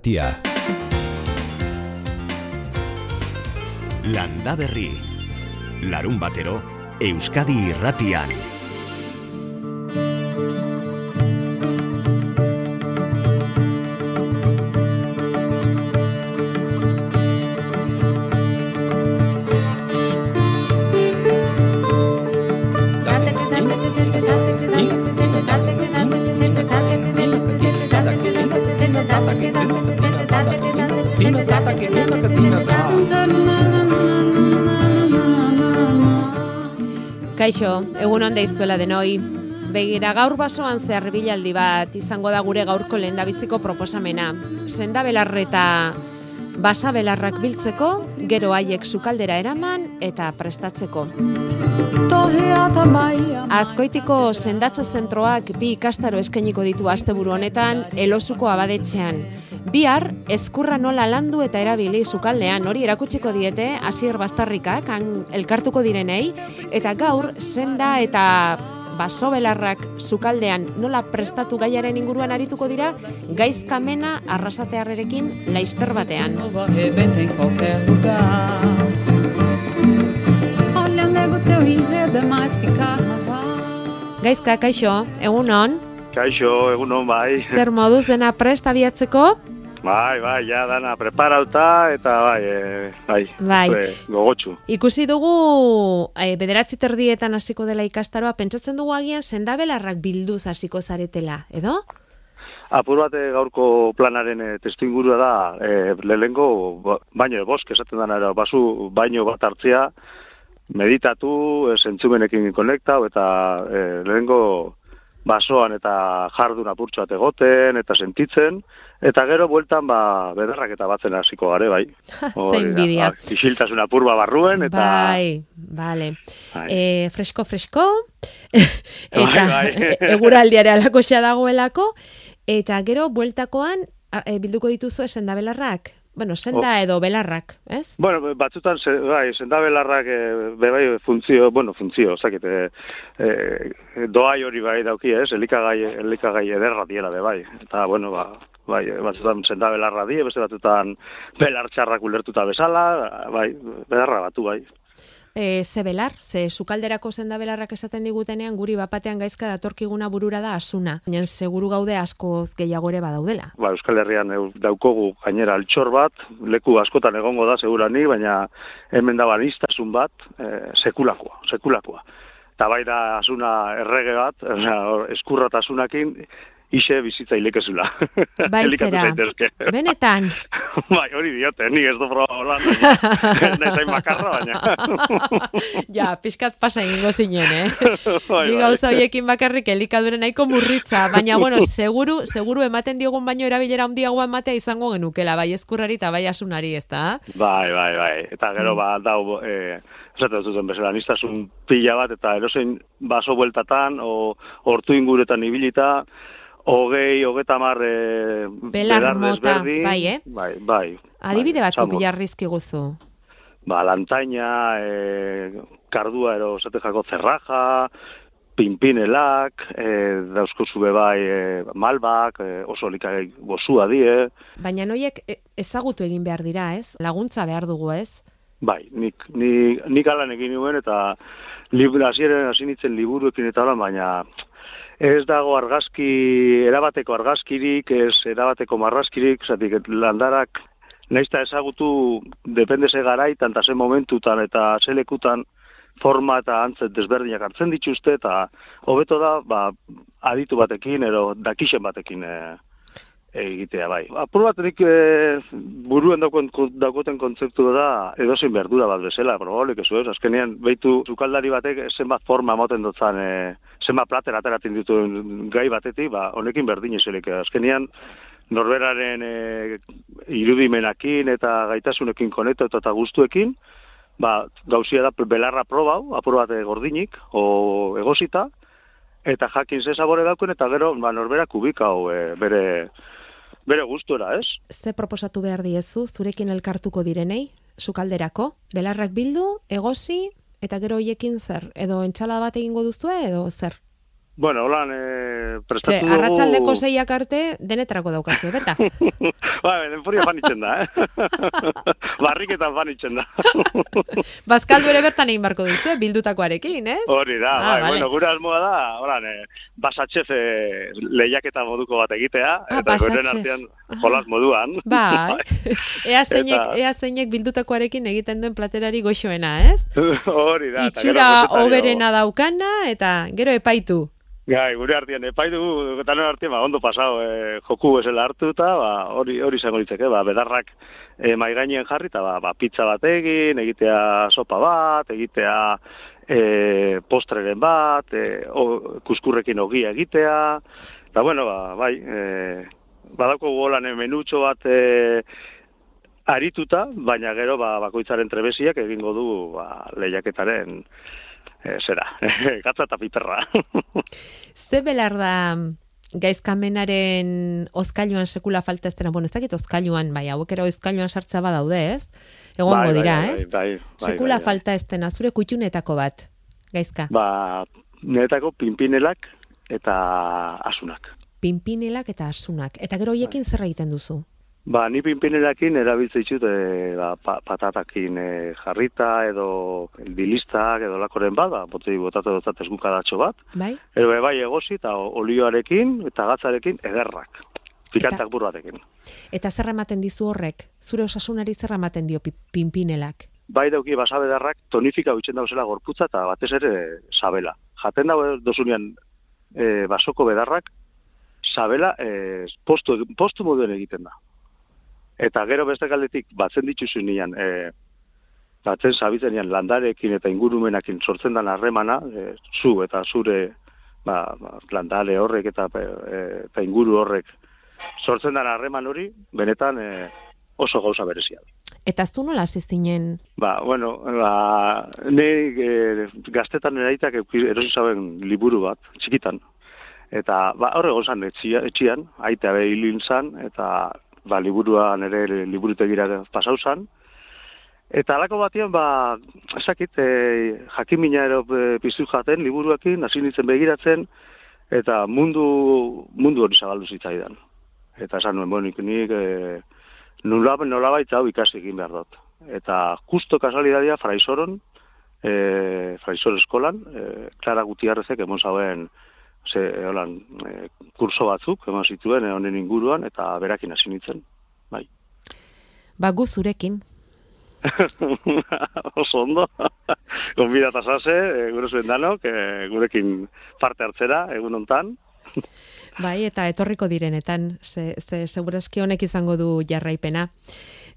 Tia. Landa berri. Larun batero, Euskadi irratian. Kaixo, egun onde izuela denoi. Begira gaur basoan zehar bilaldi bat izango da gure gaurko lehendabiziko proposamena. Senda belarre eta basa belarrak biltzeko, gero haiek sukaldera eraman eta prestatzeko. Azkoitiko sendatze zentroak bi ikastaro eskainiko ditu asteburu honetan elosuko abadetxean. Bihar, ezkurra nola landu eta erabili sukaldean hori erakutsiko diete hasier bastarrikak han elkartuko direnei eta gaur senda eta baso belarrak sukaldean nola prestatu gaiaren inguruan arituko dira gaizkamena arrasatearrerekin laister batean. Gaizka, kaixo, egunon? Kaixo, egunon bai. Zer moduz dena prest abiatzeko? Bai, bai, ja dana preparauta eta bai, e, bai, Bai. e, gogotsu. Ikusi dugu e, bederatzi terdietan hasiko dela ikastaroa, pentsatzen dugu agian sendabelarrak bilduz hasiko zaretela, edo? Apur bat e, gaurko planaren e, testu ingurua da, e, lehengo ba, baino bosk esaten dana, basu baino bat hartzea, meditatu, e, zentzumenekin konektau, eta e, lehengo basoan eta jardun apurtxo bat egoten, eta sentitzen, eta gero bueltan ba, bederrak eta batzen hasiko gare, bai. Ze inbidia. Ba, isiltasun apurba barruen, eta... Bai, bale. Bai. E, fresko, fresko, eta Bai, bai. eguraldiare alakoxea dagoelako, eta gero bueltakoan a, e, bilduko dituzu sendabelarrak? Bueno, senda Oh. edo belarrak, ez? Bueno, batzutan, se, bai, sendabelarrak, e, be bai, funtzio, bueno, funtzio, osakit, e, e, doai hori bai dauki, ez, elikagai, elikagai ederra diela, be bai. Eta, bueno, ba, bai, batzutan sendabelarra die, beste batzutan belartxarrak ulertuta bezala, bai, bedarra batu, bai. E, ze belar, ze sukalderako sendabelarrak esaten digutenean guri bapatean gaizka datorkiguna burura da asuna. Baina seguru gaude askoz gehiago ere badaudela. Ba, Euskal Herrian daukogu gainera altxor bat, leku askotan egongo da segurani, baina hemen da banistasun bat, e, sekulakoa, sekulakoa. Eta bai da asuna errege bat, eskurratasunakin, ise bizitza ilekezula. Bai zera, benetan. bai, hori diote, ni ez du proba holan, baina, nahi zain makarra, baina. ja, pixkat pasa egingo zinen, eh? Bai, Bi bai. gauza horiekin bakarrik elikadure nahiko murritza, baina bueno, seguru, seguru ematen diogun baino erabilera handiagoa ematea izango genukela, bai eskurrari eta bai asunari, ezta? Bai, bai, bai. Eta gero Mm. ba dau eh esaten zuten bezala nistasun pila bat eta erosein baso bueltatan o hortu inguretan ibilita hogei, hogeta mar e, Belar mota, bai, eh? Bai, bai. Adibide bai, batzuk jarrizki guzu. Ba, lantaina, e, kardua ero jako zerraja, pinpinelak, e, dauzko bai e, malbak, e, oso likagai gozua die, Baina noiek e, ezagutu egin behar dira, ez? Laguntza behar dugu, ez? Bai, nik, nik, nik alan egin nuen eta hasieren hasi nintzen liburuekin eta baina ez dago argazki, erabateko argazkirik, ez erabateko marrazkirik, zatik landarak naizta ezagutu depende ze garaitan eta ze momentutan eta ze lekutan forma eta antzet desberdinak hartzen dituzte eta hobeto da ba, aditu batekin edo dakixen batekin e, egitea bai. Apur bat nik e, buruen daukon, daukoten kontzeptu da edozein berdura bat bezala, probablik ez ez, azkenean behitu zukaldari batek zenbat forma moten dutzan, e, zenbat plater ateratzen dituen gai batetik, ba, honekin berdin ezelik, azkenean norberaren e, irudimenakin eta gaitasunekin konektatu eta guztuekin, ba, gauzia da belarra probau, apur bat gordinik, o egosita, eta jakin ze sabore daukuen, eta gero ba, norbera kubikau e, bere, bere gustura, ez? Ze proposatu behar diezu, zurekin elkartuko direnei, sukalderako, belarrak bildu, egosi, eta gero hoiekin zer, edo entxala bat egingo duzue, edo zer? Bueno, holan, e, Ze, prestatu dugu... arratsaldeko zeiak arte, denetarako daukazio, beta. ba, denpuria fanitzen da, eh? Barriketan fanitzen da. Bazkaldu ere bertan egin barko duzu, eh, bildutakoarekin, ez? Hori da, Ah, bai, vale. bueno, gure asmoa da, holan, e, basatxef e, lehiaketa moduko bat egitea, Ah, eta goren artean jolas moduan. Bai, ea zeinek, Eta- ea zeinek bildutakoarekin egiten duen platerari goxoena, ez? Hori da. Itxura oberena daukana, eta gero epaitu. Gai, gure artean, epai dugu, tanen artean, ba, ondo pasau, e, joku bezala hartu eta, ba, hori hori izango litzeke, ba, bedarrak e, mai gainean jarri, eta ba, ba, pizza bat egin, egitea sopa bat, egitea e, postreren bat, e, o, kuskurrekin ogia egitea, eta bueno, ba, bai, e, badako golan menutxo bat e, arituta, baina gero ba, bakoitzaren trebesiak egingo du ba, lehiaketaren e, zera, gatza eta piperra. Ze belar da gaizkamenaren ozkailuan sekula falta ez dena, bueno, ez dakit ozkailuan, bai, hauek ere ozkailuan sartza badaude, ez? Egongo Bai, bai, dira, bai, ez? Bai, bai, sekula bai, bai. falta ez dena, zure kutxunetako bat, gaizka. Ba, niretako pinpinelak eta asunak. Pinpinelak eta asunak. Eta gero hoiekin zer egiten duzu? Ba, ni pinpinelakin erabiltzen ditut e, ba, pa, patatakin e, jarrita edo dilistak edo lakoren bat, ba, botei botatu dotzat esgukadatxo bat. Bai? Ero bai egosi eta olioarekin eta gatzarekin ederrak. Pikantak buru batekin. Eta zer ematen dizu horrek? Zure osasunari zer ematen dio pi- pinpinelak? Bai dauki basabedarrak tonifika utzen dauzela gorputza eta batez ere sabela. Jaten dago dozunean e, basoko bedarrak, sabela e, postu, postu moduen egiten da. Eta gero beste galdetik batzen dituzu nian, e, batzen sabitzen landarekin eta ingurumenakin sortzen den harremana, e, zu eta zure ba, ba, landare horrek eta, e, eta inguru horrek sortzen den harreman hori, benetan e, oso gauza berezia. Eta zu nola hasi zinen Ba, bueno, ba, ne e, gaztetan eraitak erosi zaben liburu bat, txikitan. Eta, ba, horre gozan etxia, etxian, aita be hilin zan, eta, ba, liburuan ere liburutegira pasau zan. Eta alako batean, ba, esakit, e, jakimina ero e, piztu jaten, liburuakin, hasi nintzen begiratzen, eta mundu, mundu hori zabaldu zitzaidan. Eta esan nuen, bueno, nik, nik e, nula, nolabait hau ikasi egin behar dut. Eta justo kasualidadia fraisoron, e, fraisor eskolan, e, Clara Gutiarrezek emon zauen ze, holan, e, kurso batzuk, emon zituen e, honen inguruan, eta berakin hasi nintzen. Bai. ba gu zurekin? Oso ondo. Gonbidata zase, e, gure zuen danok, e, gurekin parte hartzera, egun hontan. Bai, eta etorriko direnetan, ze, ze segurazki honek izango du jarraipena.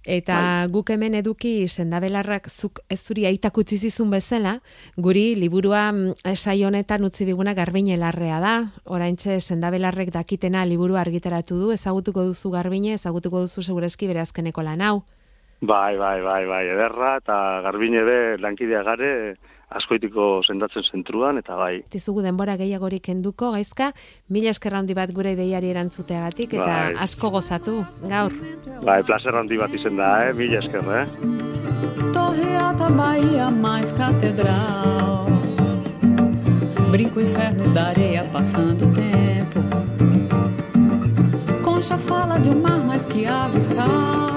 Eta Bai. guk hemen eduki sendabelarrak zuk ez zuri aitak utzi zizun bezala, guri liburua mm, saio honetan utzi diguna garbine larrea da. Oraintxe sendabelarrek dakitena liburu argitaratu du, ezagutuko duzu garbine, ezagutuko duzu segurazki bere azkeneko lan hau. Bai, bai, bai, bai, ederra, eta garbine be lankidea gare, askoitiko sendatzen zentruan, eta bai, Dizugu denbora gehiagorik kenduko, gaizka, mila esker handi bat gure deiari erantzuteagatik, eta Bai. asko gozatu, gaur. bai, placer handi bat izen da, eh? mila esker, eh? Torre alta, Bahia mais catedral. Brinco inferno da areia passando o tempo. Concha fala de um mar mais que água e sal.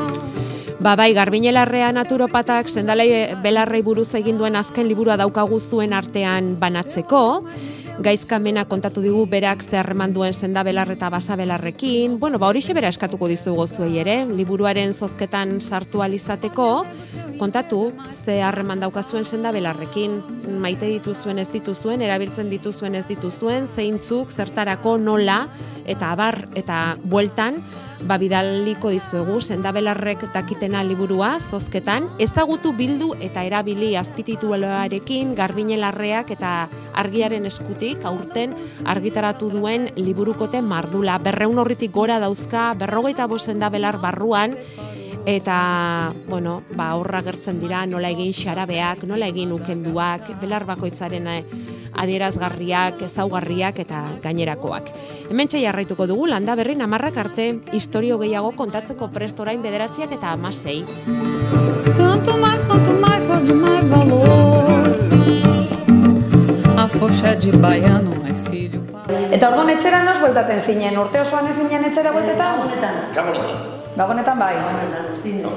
Ba bai, garbinelarrea naturopatak sendalei belarrei buruz egin duen azken liburua daukagu zuen artean banatzeko. Gaizkamena kontatu digu berak ze harreman duen sendabelar eta basabelarrekin. Bueno, ba horixe bera eskatuko dizugu zuei ere, liburuaren zozketan sartu alizateko, kontatu ze harreman daukazuen sendabelarrekin, maite dituzuen ez dituzuen, erabiltzen dituzuen ez dituzuen, zeintzuk, zertarako, nola, eta abar, eta bueltan, ba bidaliko dizuegu sendabelarrek dakitena liburua zozketan, ezagutu bildu eta erabili azpitituloarekin garbinelarreak eta argiaren eskutik aurten argitaratu duen liburukote mardula. Berreun horritik gora dauzka, berrogeita bost sendabelar barruan, eta, bueno, ba, horra gertzen dira nola egin xarabeak, nola egin ukenduak, belar bakoitzaren eh, adierazgarriak, ezaugarriak eta gainerakoak. Hemen jarraituko dugu landa berri namarrak arte historio gehiago kontatzeko prest orain bederatziak eta amasei. Tanto mais quanto mais for de mais valor. A axé de baiano, mas filho. Eta orduan etxera nos bueltaten zinen, urte osoan ez zinen etxera bueltetan? Gabonetan. Gabonetan. Gabonetan bai. Gabonetan, ustinez.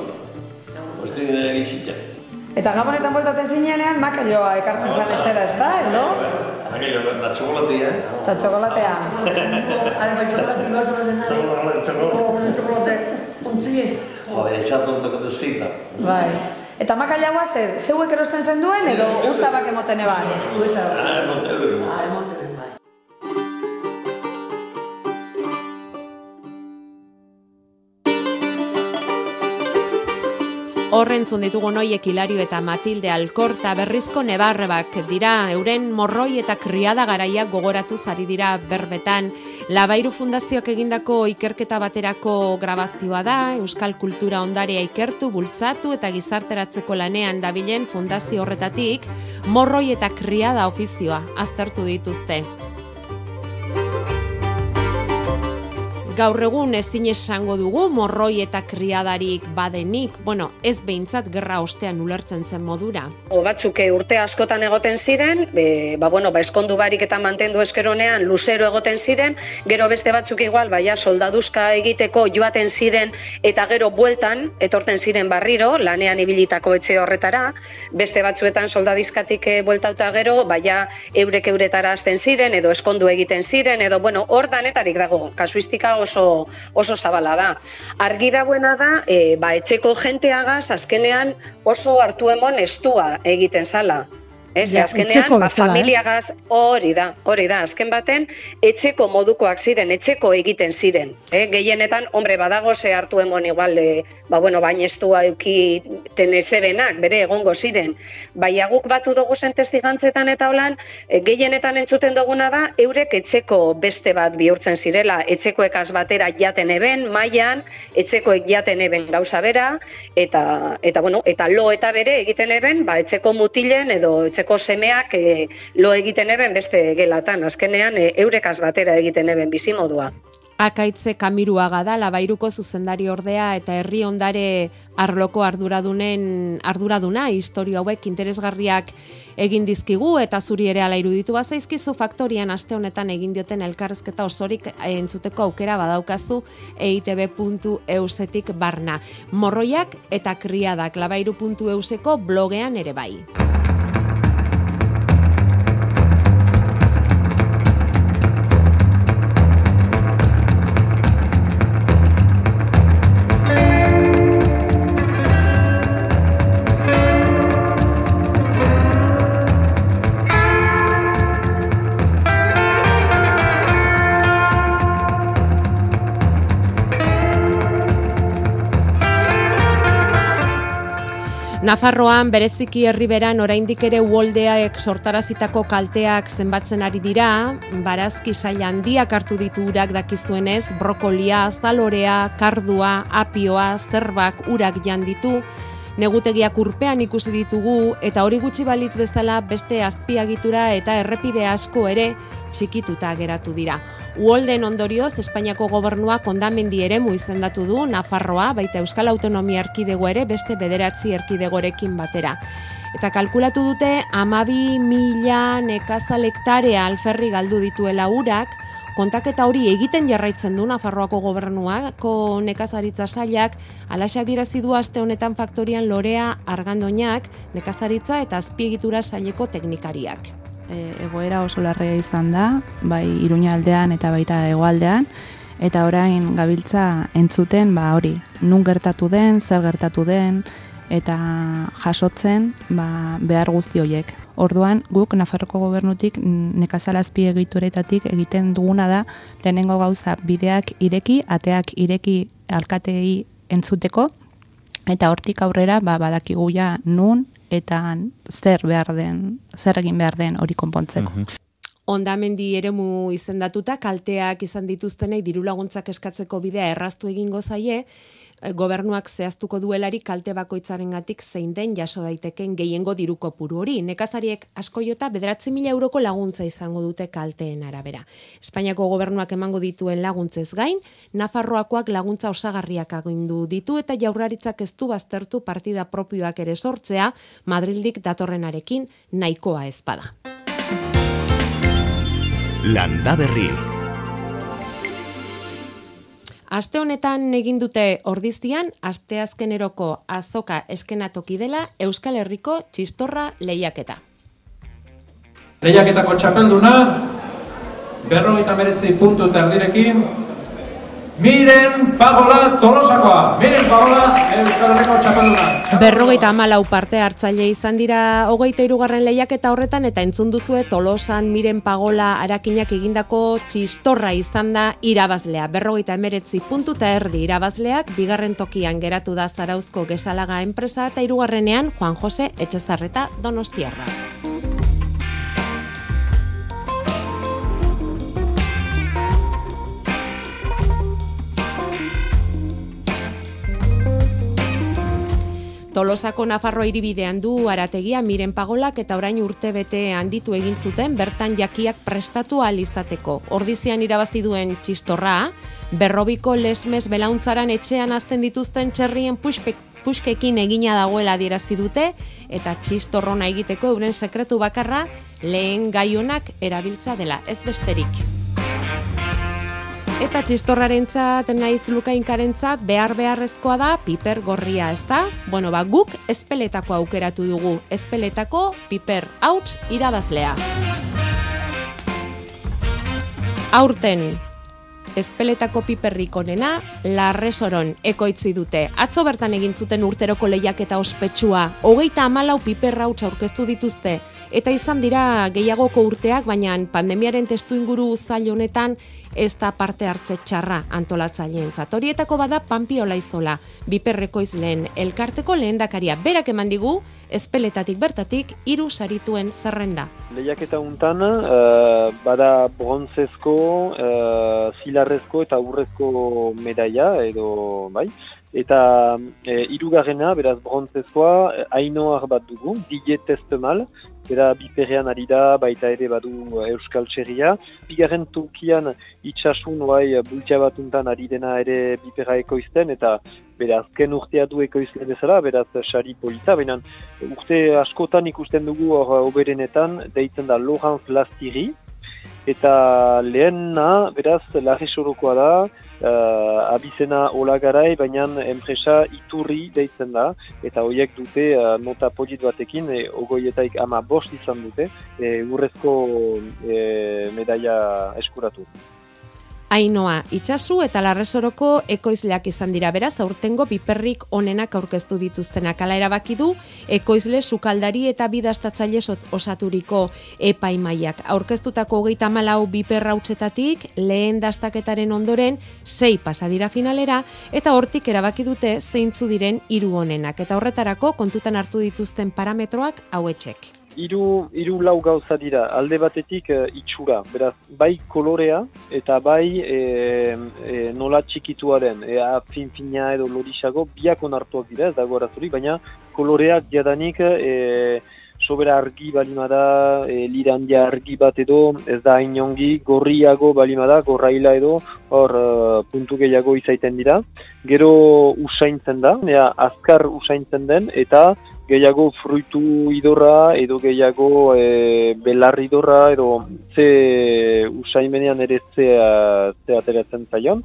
Ustin egin Eta gabonetan bueltaten zinenean, makailoa ekartzen zan etxera, ez da, edo? Aquello, da txokolatea. Eta txokolatea. Are bai txokolati baso da zenari. Txokolate, txokolate. Oh, txokolate. Ontzien. Esatzen dut de zita. Bai. Eta makailagoa zer, zeuek erosten zen duen edo usabak emoten eban? Uesa. Ah, emote euro. Horrentzun ditugu noiek Hilario eta Matilde Alkorta berrizko nebarrebak dira euren morroi eta kriada garaiak gogoratu zari dira berbetan. Labairu Fundazioak egindako ikerketa baterako grabazioa da, Euskal Kultura Ondarea ikertu, bultzatu eta gizarteratzeko lanean dabilen fundazio horretatik, morroi eta kriada ofizioa aztertu dituzte. Gaur egun ezin esango dugu morroi eta kriadarik badenik, bueno, ez behintzat gerra ostean ulertzen zen modura. O batzuk eh, urte askotan egoten ziren, be, ba, bueno, ba, eskondu barik eta mantendu eskeronean luzero egoten ziren, gero beste batzuk igual, baia soldaduzka egiteko joaten ziren eta gero bueltan etorten ziren barriro, lanean ibilitako etxe horretara, beste batzuetan soldadizkatik eh, bueltauta gero, baia eurek euretara hasten ziren, edo eskondu egiten ziren, edo bueno, hor danetarik dago, kasuistika oso, oso zabala da. Argi dagoena da, e, ba, etxeko jenteagaz azkenean oso hartu emon estua egiten zala. Ez, Ja, azkenean, etxeko ba, ez? familiagaz hori da, hori da, azken baten, etxeko modukoak ziren, etxeko egiten ziren. Eh? Gehienetan, hombre, badago ze hartu emon igual, e, ba, bueno, bain estua eukiten ezerenak, bere egongo ziren. Baina guk batu dugu zen testigantzetan eta holan, e, gehienetan entzuten duguna da, eurek etxeko beste bat bihurtzen zirela, etxekoekaz batera jaten eben, mailan, etxekoek jaten eben gauza bera, eta, eta, bueno, eta lo eta bere egiten eben, ba, etxeko mutilen edo etxeko semeak e, lo egiten eben beste gelatan, azkenean e, eurekaz batera egiten eben bizimodua. Akaitze Kamiruaga da Labairuko zuzendari ordea eta herri ondare arloko arduradunen arduraduna historia hauek interesgarriak egin dizkigu eta zuri ere ala iruditu bazaizkizu faktorian aste honetan egin dioten elkarrezketa osorik entzuteko aukera badaukazu eitb.eusetik barna. Morroiak eta kriadak labairu.euseko blogean ere bai. Nafarroan bereziki herriberan oraindik ere uoldeaek sortarazitako kalteak zenbatzen ari dira, barazki saila handiak hartu ditu urak dakizuenez, brokolia, zalorea, kardua, apioa, zerbak, urak jan ditu, negutegiak urpean ikusi ditugu eta hori gutxi balitz bezala beste azpiagitura eta errepide asko ere txikituta geratu dira. Uolden ondorioz, Espainiako gobernuak ondamendi eremu izendatu du Nafarroa, baita Euskal Autonomia Erkidego ere beste bederatzi erkidegorekin batera. Eta kalkulatu dute, amabi mila nekazal hektarea alferri galdu dituela urak, kontaketa hori egiten jarraitzen du Nafarroako gobernuako nekazaritza sailak, alaxak dirazi du aste honetan faktorian lorea argandoinak, nekazaritza eta azpiegitura saileko teknikariak. e, egoera oso larria izan da, bai Iruña aldean eta baita hegoaldean eta orain gabiltza entzuten ba hori, nun gertatu den, zer gertatu den eta jasotzen ba, behar guzti horiek. Orduan, guk Nafarroko gobernutik mm, nekazalazpi egituretatik egiten duguna da lehenengo gauza bideak ireki, ateak ireki alkatei entzuteko eta hortik aurrera ba, badakigu ja nun eta zer behar den, zer egin behar den hori konpontzeko. Ondamendi eremu izendatuta kalteak izan dituztenei diru laguntzak eskatzeko bidea erraztu egingo zaie, gobernuak zehaztuko duelarik kalte bakoitzarengatik zein den jaso daiteken gehiengo diru kopuru hori. Nekazariek asko jota bederatzi mila euroko laguntza izango dute kalteen arabera. Espainiako gobernuak emango dituen laguntzez gain, Nafarroakoak laguntza osagarriak agindu ditu eta jaurlaritzak ez du baztertu partida propioak ere sortzea, Madrildik datorrenarekin nahikoa ezpada. Landa Berri. Aste honetan egin dute ordiztian, asteazkeneroko azoka eskenatoki dela Euskal Herriko txistorra lehiaketa. Lehiaketako txapelduna, berrogeita meretzi puntu eta erdirekin, Miren Pagola Tolosakoa. Miren Pagola Euskal Herriko txapelduna. Berrogeita amalau parte hartzaile izan dira hogeita irugarren lehiaketa horretan eta entzun duzue Tolosan Miren Pagola arakinak egindako txistorra izan da irabazlea. Berrogeita emeretzi puntu eta erdi irabazleak bigarren tokian geratu da Zarauzko Gesalaga enpresa eta irugarrenean Juan Jose Etxezarreta Donostiarra. Tolosako Nafarroa hiribidean du arategia miren pagolak eta orain urte bete handitu egin zuten bertan jakiak prestatu ahal izateko. Ordizian irabazi duen txistorra, berrobiko lesmes belauntzaran etxean azten dituzten txerrien puspek puskekin egina dagoela adierazi dute eta txistorrona egiteko euren sekretu bakarra lehen gaionak erabiltza dela ez besterik. Eta txistorrarentzat naiz lukainkarentzat behar beharrezkoa da piper gorria, ez da? Bueno, ba, guk espeletako aukeratu dugu. Espeletako piper hauts irabazlea. Aurten, espeletako piperrik onena, larresoron ekoitzi dute. Atzo bertan egin zuten urteroko lehiak eta ospetsua, hogeita amalau piper hauts aurkeztu dituzte, eta izan dira gehiagoko urteak, baina pandemiaren testu inguru zail honetan ez da parte hartze txarra antolatzaileen Horietako bada Pampi Olaizola, biperreko izleen elkarteko lehendakaria. Berak eman digu, espeletatik bertatik hiru sarituen zerrenda. Lehiaketa untan, uh, bada bronzezko, uh, zilarrezko eta urrezko medaia, edo, bai, Eta e, irugarrena, beraz, brontzezkoa, hainoar bat dugu, dige testemal, bera biperrean ari da, baita ere badu Euskal Txerria. Bigarren tukian itxasun oai bultia batuntan ari dena ere biperra ekoizten, eta bera azken urtea du ekoizten bezala, beraz sari polita, baina urte askotan ikusten dugu hor oberenetan, deitzen da Laurence Lastiri, eta lehenna, beraz, larri sorokoa da, uh, abizena hola garai, baina enpresa iturri deitzen da, eta horiek dute uh, nota polit batekin, e, ogoietaik ama bost izan dute, e, urrezko e, medaia eskuratu. Ainoa, itxasu eta larresoroko ekoizleak izan dira beraz, aurtengo biperrik onenak aurkeztu dituztenak. Ala erabaki du, ekoizle sukaldari eta bidastatzaile osaturiko epaimaiak. Aurkeztutako hogeita malau biperra utzetatik, lehen dastaketaren ondoren, sei pasadira finalera, eta hortik erabaki dute zeintzu diren hiru onenak. Eta horretarako kontutan hartu dituzten parametroak hauetxek hiru hiru lau gauza dira. Alde batetik uh, itxura. Beraz bai kolorea eta bai e, e, nola txikitua den ea fin fina edo lodisago biak onartuak dira ez dago arazuri baina koloreak jadanik e, sobera argi balimada e, lirandia argi bat edo ez da inongi gorriago balimada gorraila edo hor uh, puntu gehiago izaiten dira. Gero usaintzen da ea azkar usaintzen den eta gehiago fruitu idorra edo gehiago e, belarri idorra edo ze usaimenean ere ze, ze ateratzen zaion.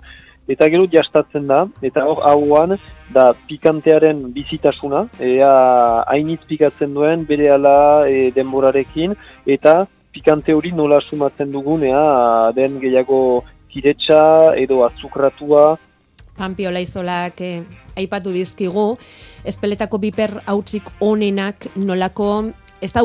Eta gero jastatzen da, eta hor hauan da pikantearen bizitasuna, ea hainitz pikatzen duen bere ala e, denborarekin, eta pikante hori nola sumatzen dugun, ea den gehiago kiretsa edo azukratua, Pampi Olaizolak eh, aipatu dizkigu, espeletako biper hautsik onenak nolako ez da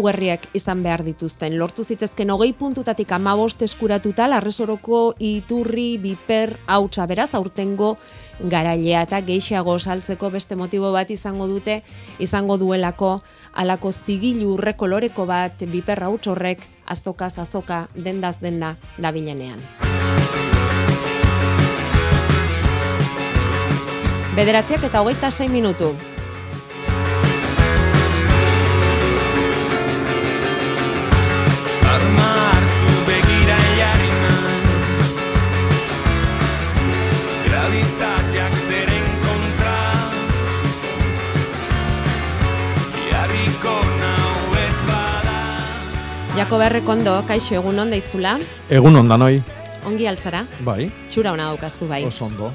izan behar dituzten. Lortu zitezken hogei puntutatik amabost eskuratuta, larresoroko iturri biper hautsa beraz, aurtengo garailea eta geixiago saltzeko beste motibo bat izango dute, izango duelako alako zigilu rekoloreko bat biper hauts horrek azokaz azoka dendaz denda dabilenean. Bederatziak eta hogeita zein minutu. Jako berrekondo, kaixo egun onda izula. Egun onda noi. Ongi altzara. Bai. Txura hona daukazu bai. Oso ondo.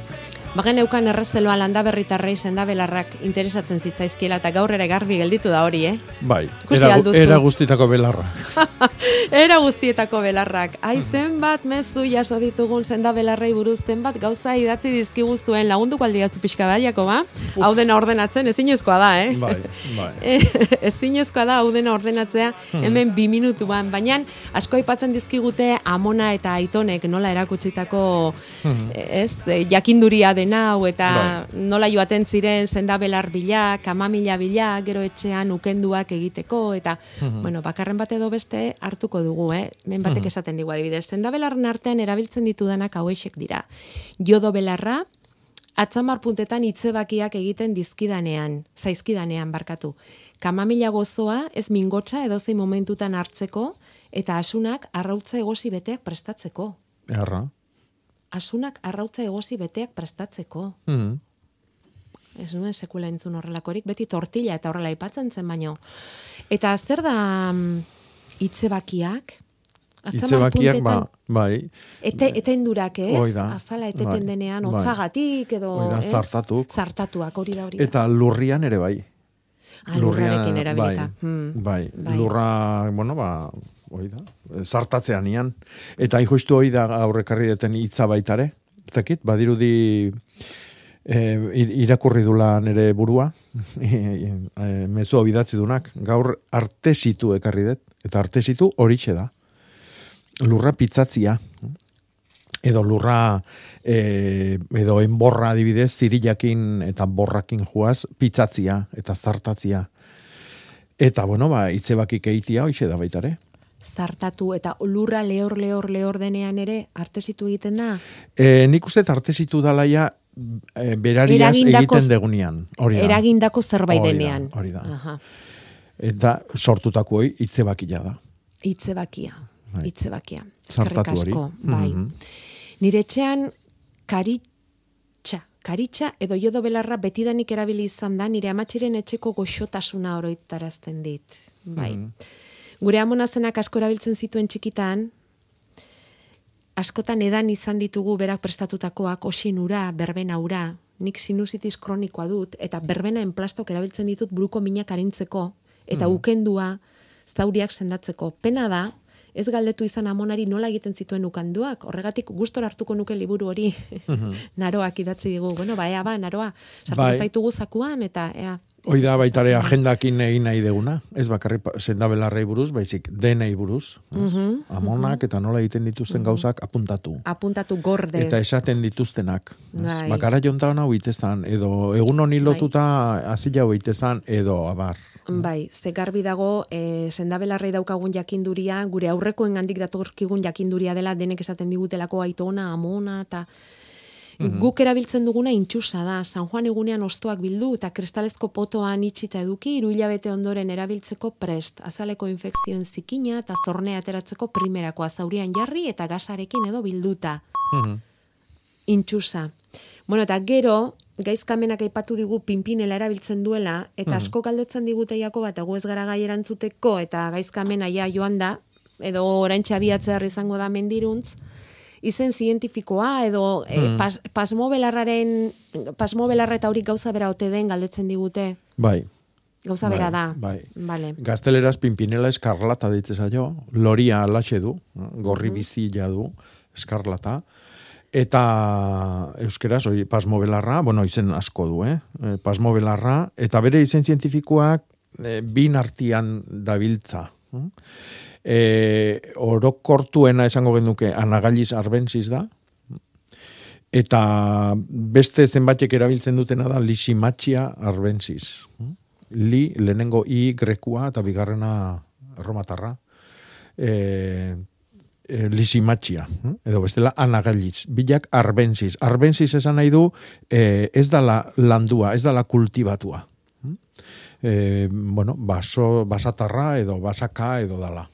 Bagen eukan errezeloa landa berritarrei sendabelarrak interesatzen zitzaizkiela eta gaur ere garbi gelditu da hori, eh? Bai, era, al duzu? era guztitako belarra. Era guztietako belarrak. Ai, zenbat mezu jaso ditugun sendabelarrei buruz zenbat gauza idatzi dizkiguztuen lagunduko aldiazu pixka da, Jakoba? Hau dena ordenatzen ezinezkoa da, eh? Bai, bai. Eh, ezinezkoa da hau dena ordenatzea Hmm. hemen bi minutuan, baina asko aipatzen dizkigute amona eta aitonek nola erakutsitako Hmm. ez, eh, jakinduria dena hau eta Bai. nola joaten ziren sendabelar bila, kamamila bila, gero etxean ukenduak egiteko eta Mhm. bueno, bakarren bat edo beste hartuko dugu, eh? Men batek Mhm. esaten digu adibidez, sendabelarren artean erabiltzen ditudanak hauexek dira. Jodo belarra, atzamar puntetan itzebakiak egiten dizkidanean, zaizkidanean barkatu. Kamamila gozoa ez mingotsa edo zein momentutan hartzeko eta asunak arrautza egosi beteak prestatzeko. Erra. Asunak arrautza egosi beteak prestatzeko. Mhm. Ez nuen sekula entzun horrelakorik, beti tortilla eta horrela aipatzen zen baino. Eta zer da mm, hitzebakiak? Itzebakiak, ba, bai, Ete, etendurak, ez? Hoi da, Azala eteten bai, denean, bai. otzagatik edo, Hoi da, ez? zartatuk. Zartatuak, hori da hori da. eta lurrian ere bai. Ah, lurrarekin erabilita. Bai, Hmm. bai, Bai. lurra, bueno, ba, hoi da, zartatzean ian. Eta hain justu hori da aurrekarri deten hitza baitare. Ez dakit, badirudi e, irakurri dula nere burua, e, mezu hau idatzi dunak, gaur artesitu ekarri dut, eta artesitu horixe da. Lurra pitzatzia, edo lurra e, edo enborra adibidez zirilakin eta borrakin joaz pitzatzia eta zartatzia. Eta bueno, ba hitzebakik eitia hoixe da baitare. Zartatu eta lurra lehor, lehor, lehor denean ere artesitu egiten da. E, nik uste artesitu dalaia e, berariaz Eragindako- egiten degunean. Hori da. Eragindako zerbait Hori da, denean. Hori da. Aha. Eta sortutako hoi hitzebakila da. Hitzebakia. Bai. Hitzebakia. Zartatu hori. Bai. Mhm. Nire etxean karitxa, karitxa edo jodo belarra betidanik erabili izan da nire amatxiren etxeko goxotasuna oroitarazten dit. Bai. Mhm. Gure amona zenak asko erabiltzen zituen txikitan, askotan edan izan ditugu berak prestatutakoak osin ura, berbena ura, nik sinusitis kronikoa dut, eta berbena enplastok erabiltzen ditut buruko minak arintzeko, eta Mhm. ukendua zauriak sendatzeko. Pena da, ez galdetu izan amonari nola egiten zituen ukanduak, horregatik gustora hartuko nuke liburu hori Mhm. naroak idatzi digu. Bueno, ba, ea ba, naroa, sartuko Bai. zaitugu zakuan, eta ea, Hoi da baitare agendakin egin nahi deguna, ez bakarri pa- sendabelarrei buruz, baizik denei buruz. ez? Mhm, Amonak eta nola egiten dituzten gauzak apuntatu. apuntatu gorde. Eta esaten dituztenak. Bai. Bakara jontan hau itezan, edo egun honi lotuta azila hau itezan, edo abar. Bai, ze garbi dago, e, sendabelarrei daukagun jakinduria, gure aurrekoen gandik datorkigun jakinduria dela, denek esaten digutelako aitona, amona, eta Guk erabiltzen duguna intxusa da. San Juan egunean ostoak bildu eta kristalezko potoan itxita eduki, hiru hilabete ondoren erabiltzeko prest. Azaleko infekzioen zikina eta zornea ateratzeko primerakoa zaurian jarri eta gasarekin edo bilduta. intxusa. Bueno, eta gero, gaizkamenak aipatu digu pinpinela erabiltzen duela, eta asko galdetzen digute jako bat, egu ez gara gai erantzuteko, eta gaizkamena ja joan da, edo oraintxe abiatzear izango da mendiruntz, izen zientifikoa, edo eh, Mhm. pas, pasmobelarraren, pasmobelarra eta hori gauza bera ote den galdetzen digute. Bai. Gauza Bai, bera da. bai. Vale. Gazteleraz pinpinela eskarlata ditze zaio, loria alaxe du, gorri bizila du, eskarlata, eta euskeraz, oi, pasmobelarra, bueno, izen asko du, eh? Eh, pasmobelarra, eta bere izen zientifikoak eh, bin artian dabiltza. E, orokortuena esango genuke anagaliz arbensis da, eta beste zenbatek erabiltzen dutena da lisimatxia arbensis. hm? Li, lehenengo i grekua eta bigarrena romatarra. E, e, lisimatxia, edo bestela anagaliz. Bilak arbensis. Arbensis esan nahi du e, ez dala landua, ez dala kultibatua. E, bueno, baso, basatarra edo basaka edo dala.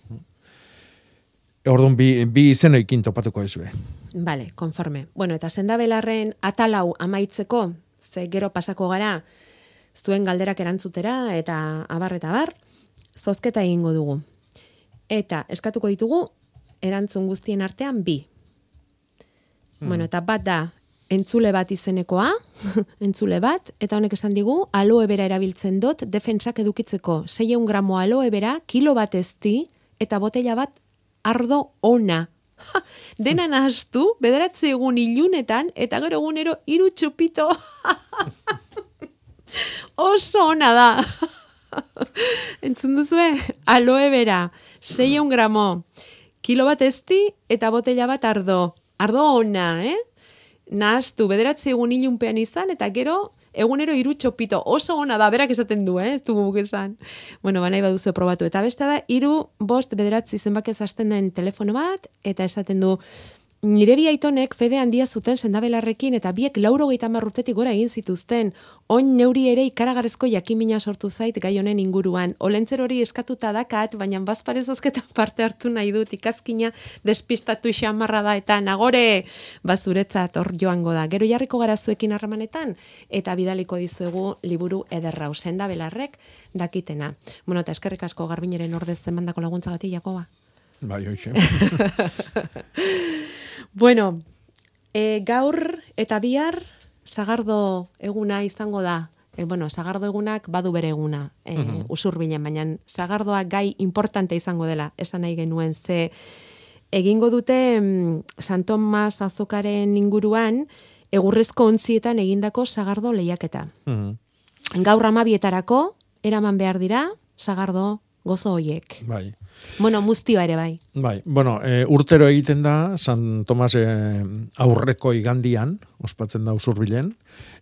Orduan bi, bi izenoikin topatuko ezue. Vale, konforme. Bueno, eta sendabelarren atalau amaitzeko, ze gero pasako gara, zuen galderak erantzutera, eta abar eta abar, zozketa egingo dugu. Eta eskatuko ditugu erantzun guztien artean bi. Bueno, eta bat da entzule bat izenekoa, entzule bat, eta honek esan digu, aloe bera erabiltzen dut, defentsak edukitzeko 600 gramo aloe bera, kilo bat ezti, eta botella bat ardo ona. Ha, dena nahaztu, bederatzi egun ilunetan, eta gero egunero hiru txupito. Oso ona da. Entzun duzue, aloe bera, 600 gramo, kilo bat ezti, eta botella bat ardo. Ardo ona, eh? Nahaztu bederatzi egun ilunpean izan, eta gero egunero hiru txopito oso ona da, berak esaten du, eh? ez dugu guk esan. Bueno, banai baduzu probatu. Eta beste da, hiru bost bederatzi zenbak ez hasten den telefono bat, eta esaten du, Nire bi aitonek fede handia zuten sendabelarrekin eta biek lauro gehieta marrutetik gora egin zituzten. Oin neuri ere ikaragarrezko jakimina sortu zait gai honen inguruan. Olentzer hori eskatuta dakat, baina bazparez ozketan parte hartu nahi dut ikazkina despistatu xamarra da eta nagore bazuretzat hor joango da. Gero jarriko gara zuekin harramanetan eta bidaliko dizuegu liburu ederrau sendabelarrek dakitena. Bueno, eta eskerrik asko garbineren ordez zemandako laguntzagatik, Jakoba. Bai, hoxe. Bueno, e, gaur eta bihar sagardo eguna izango da. E, bueno, sagardo egunak badu bere eguna, e, Mhm. usurbilen, baina sagardoa gai importante izango dela, esan nahi genuen, ze egingo dute mm, San Tomas azokaren inguruan, egurrezko ontzietan egindako sagardo lehiaketa. Mhm. Gaur amabietarako, eraman behar dira, sagardo gozo hoiek. Bai. Bueno, muztioa ere bai. Bai, bueno, e, urtero egiten da San Tomas e, aurreko igandian, ospatzen da usurbilen,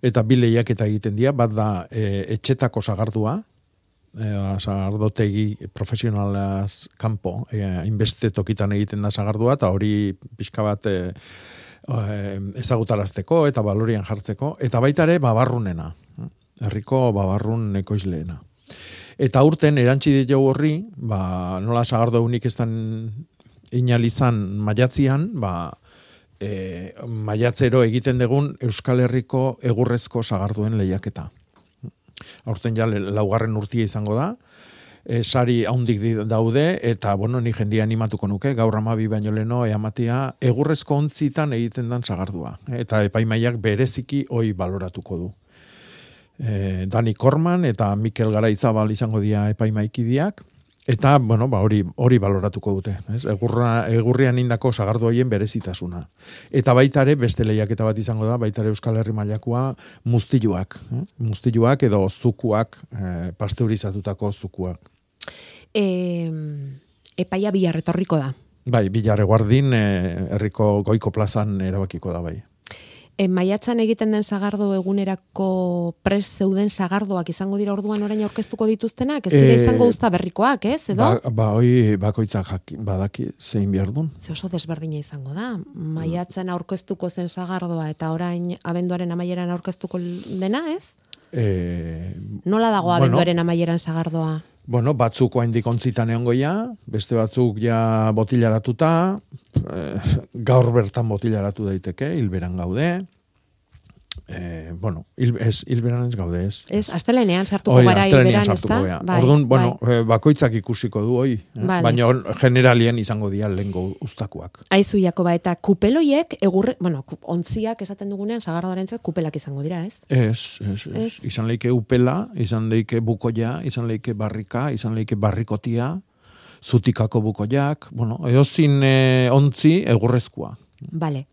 eta bi lehiaketa egiten dira, bat da e, etxetako sagardua, e, sagardotegi profesionalaz kanpo, e, tokitan egiten da sagardua, eta hori pixka bat e, e, ezagutarazteko eta balorian jartzeko, eta baita ere babarrunena, herriko babarrun ekoizleena. Eta urten erantzi ditu horri, ba, nola sagardo unik ez dan inalizan maiatzian, ba, e, maiatzero egiten dugun Euskal Herriko egurrezko sagarduen lehiaketa. Aurten ja laugarren urtia izango da, e, sari haundik di- daude, eta, bueno, ni jendia animatuko nuke, gaur amabi baino leno, eamatia, egurrezko ontzitan egiten dan sagardua. Eta epaimaiak bereziki hoi baloratuko du e, Dani Korman eta Mikel Garaizabal izango dira epaimaikidiak, eta, bueno, ba, hori, hori baloratuko dute. Ez? Egurra, egurrian indako sagardu hoien berezitasuna. Eta baita ere, beste lehiaketa bat izango da, baita ere Euskal Herri mailakoa muztiluak. Eh? Muztiluak edo zukuak, eh, pasteurizatutako zukuak. E, epaia bihar etorriko da. Bai, Bilarre Guardin, eh, herriko goiko plazan erabakiko da bai. E, maiatzan egiten den sagardo egunerako pres zeuden sagardoak izango dira orduan orain aurkeztuko dituztenak, ez dira Eh, izango uzta berrikoak, ez, edo? Ba, ba hoi bakoitzak jaki, badaki zein behar dun. Ze oso desberdina izango da. Maiatzen aurkeztuko zen sagardoa eta orain abenduaren amaieran aurkeztuko dena, ez? E, Nola dago Bueno. abenduaren amaieran sagardoa? Bueno, batzuk oraindik ontzitan egongo ja, beste batzuk ja botilaratuta, gaur bertan botilaratu daiteke, hilberan gaude. Eh, bueno, hil, ez, hilberan ez gaude, ez. Ez, astelenean sartuko Hoi, gara hilberan, ez da? Bai, Orduan, bueno, bai. eh, bakoitzak ikusiko du hoi, eh? Vale. baina generalien izango dira lehengo ustakoak. Aizu Jakoba eta kupeloiek egurre, bueno, ontziak esaten dugunean sagardoarentzat kupelak izango dira, ez? Ez, ez, ez. Ez. Izan leike upela, izan leike bukoia, izan leike barrika, izan leike barrikotia, zutikako bukoiak, bueno, edozin eh, ontzi egurrezkoa. Bale.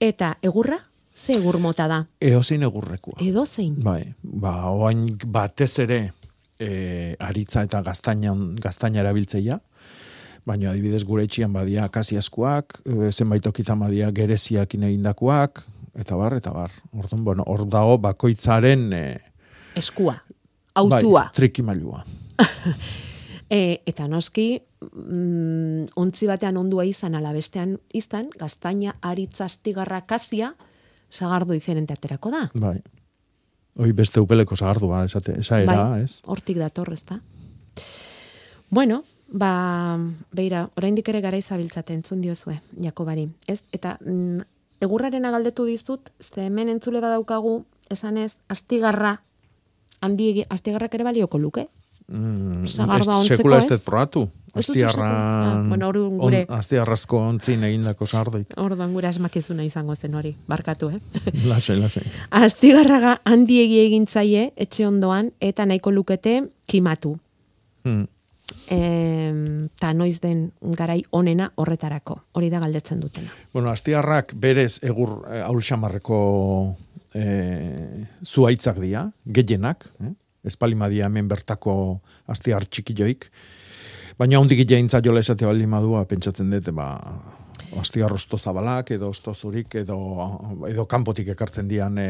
Eta egurra, ze egur mota da? Eozin egurrekoa. Edo zein? Bai, ba, oain batez ere e, aritza eta gaztaina, gaztaina erabiltzeia, baina adibidez gure etxian badia akasiaskoak, e, zenbait tokitan badia gereziak egindakoak, eta bar, eta bar. Orduan, bueno, hor dago bakoitzaren e, Eskua. Autua. bai, trikimailua. E, eta noski, mm, ontzi batean ondua izan ala bestean izan, gaztaina aritza astigarra kazia, sagardo diferente aterako da. Bai. Hoi beste upeleko sagardua, esate, esaera, bai, ez? Hortik dator, ez da? Bueno, ba, beira, oraindik ere gara izabiltzate entzun diozue, Jakobari. Ez? Eta mm, egurraren agaldetu dizut, ze hemen entzule badaukagu, esanez, astigarra, handi, astigarrak ere balioko luke? Mm, Sagardoa ez- ontzeko, sekula ez ez? dut probatu. Ez usatzen. Ah, bueno, hori gure, on, astiarrazko ontzin egindako sardoik. orduan gure asmakizuna izango zen hori, barkatu, eh? Lasai, lasai. Astigarraga handiegi egintzaie etxe ondoan eta nahiko lukete kimatu. Hmm. Em, ta noiz den garai onena horretarako. Hori da galdetzen dutena. Bueno, astiarrak berez egur eh, aulxamarreko eh, zuaitzak dira, gehienak, eh? Espalimadia hemen bertako astiar txikilloik, baina hondik jaintza jola esate bali madua, pentsatzen dut, ba, astiar osto zabalak, edo osto zurik, edo, edo kanpotik ekartzen dian e,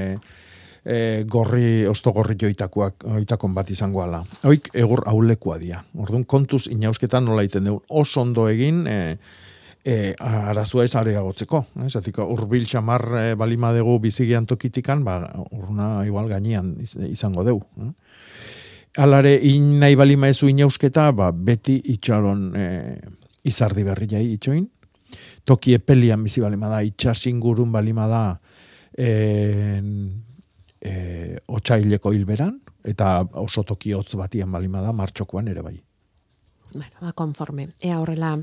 e, gorri, osto gorri joitakoak, oitakon bat izango ala. Hoik egur aulekua dia. Orduan, kontuz inausketan nola iten dugu, oso ondo egin, e, e, arazua ez areagotzeko. Eh? Zatik, urbil xamar e, balima dugu bizigian tokitikan, ba, urruna igual gainean iz- izango dugu. Eh? Alare, in nahi balima ezu inausketa, ba, beti itxaron e, izardi berri jai itxoin. Toki epelian bizi balima da, itxasingurun balima da, e, e, otxaileko hilberan, eta oso toki hotz batian balima da, martxokoan ere bai. Bueno, ba, konforme. Ea horrela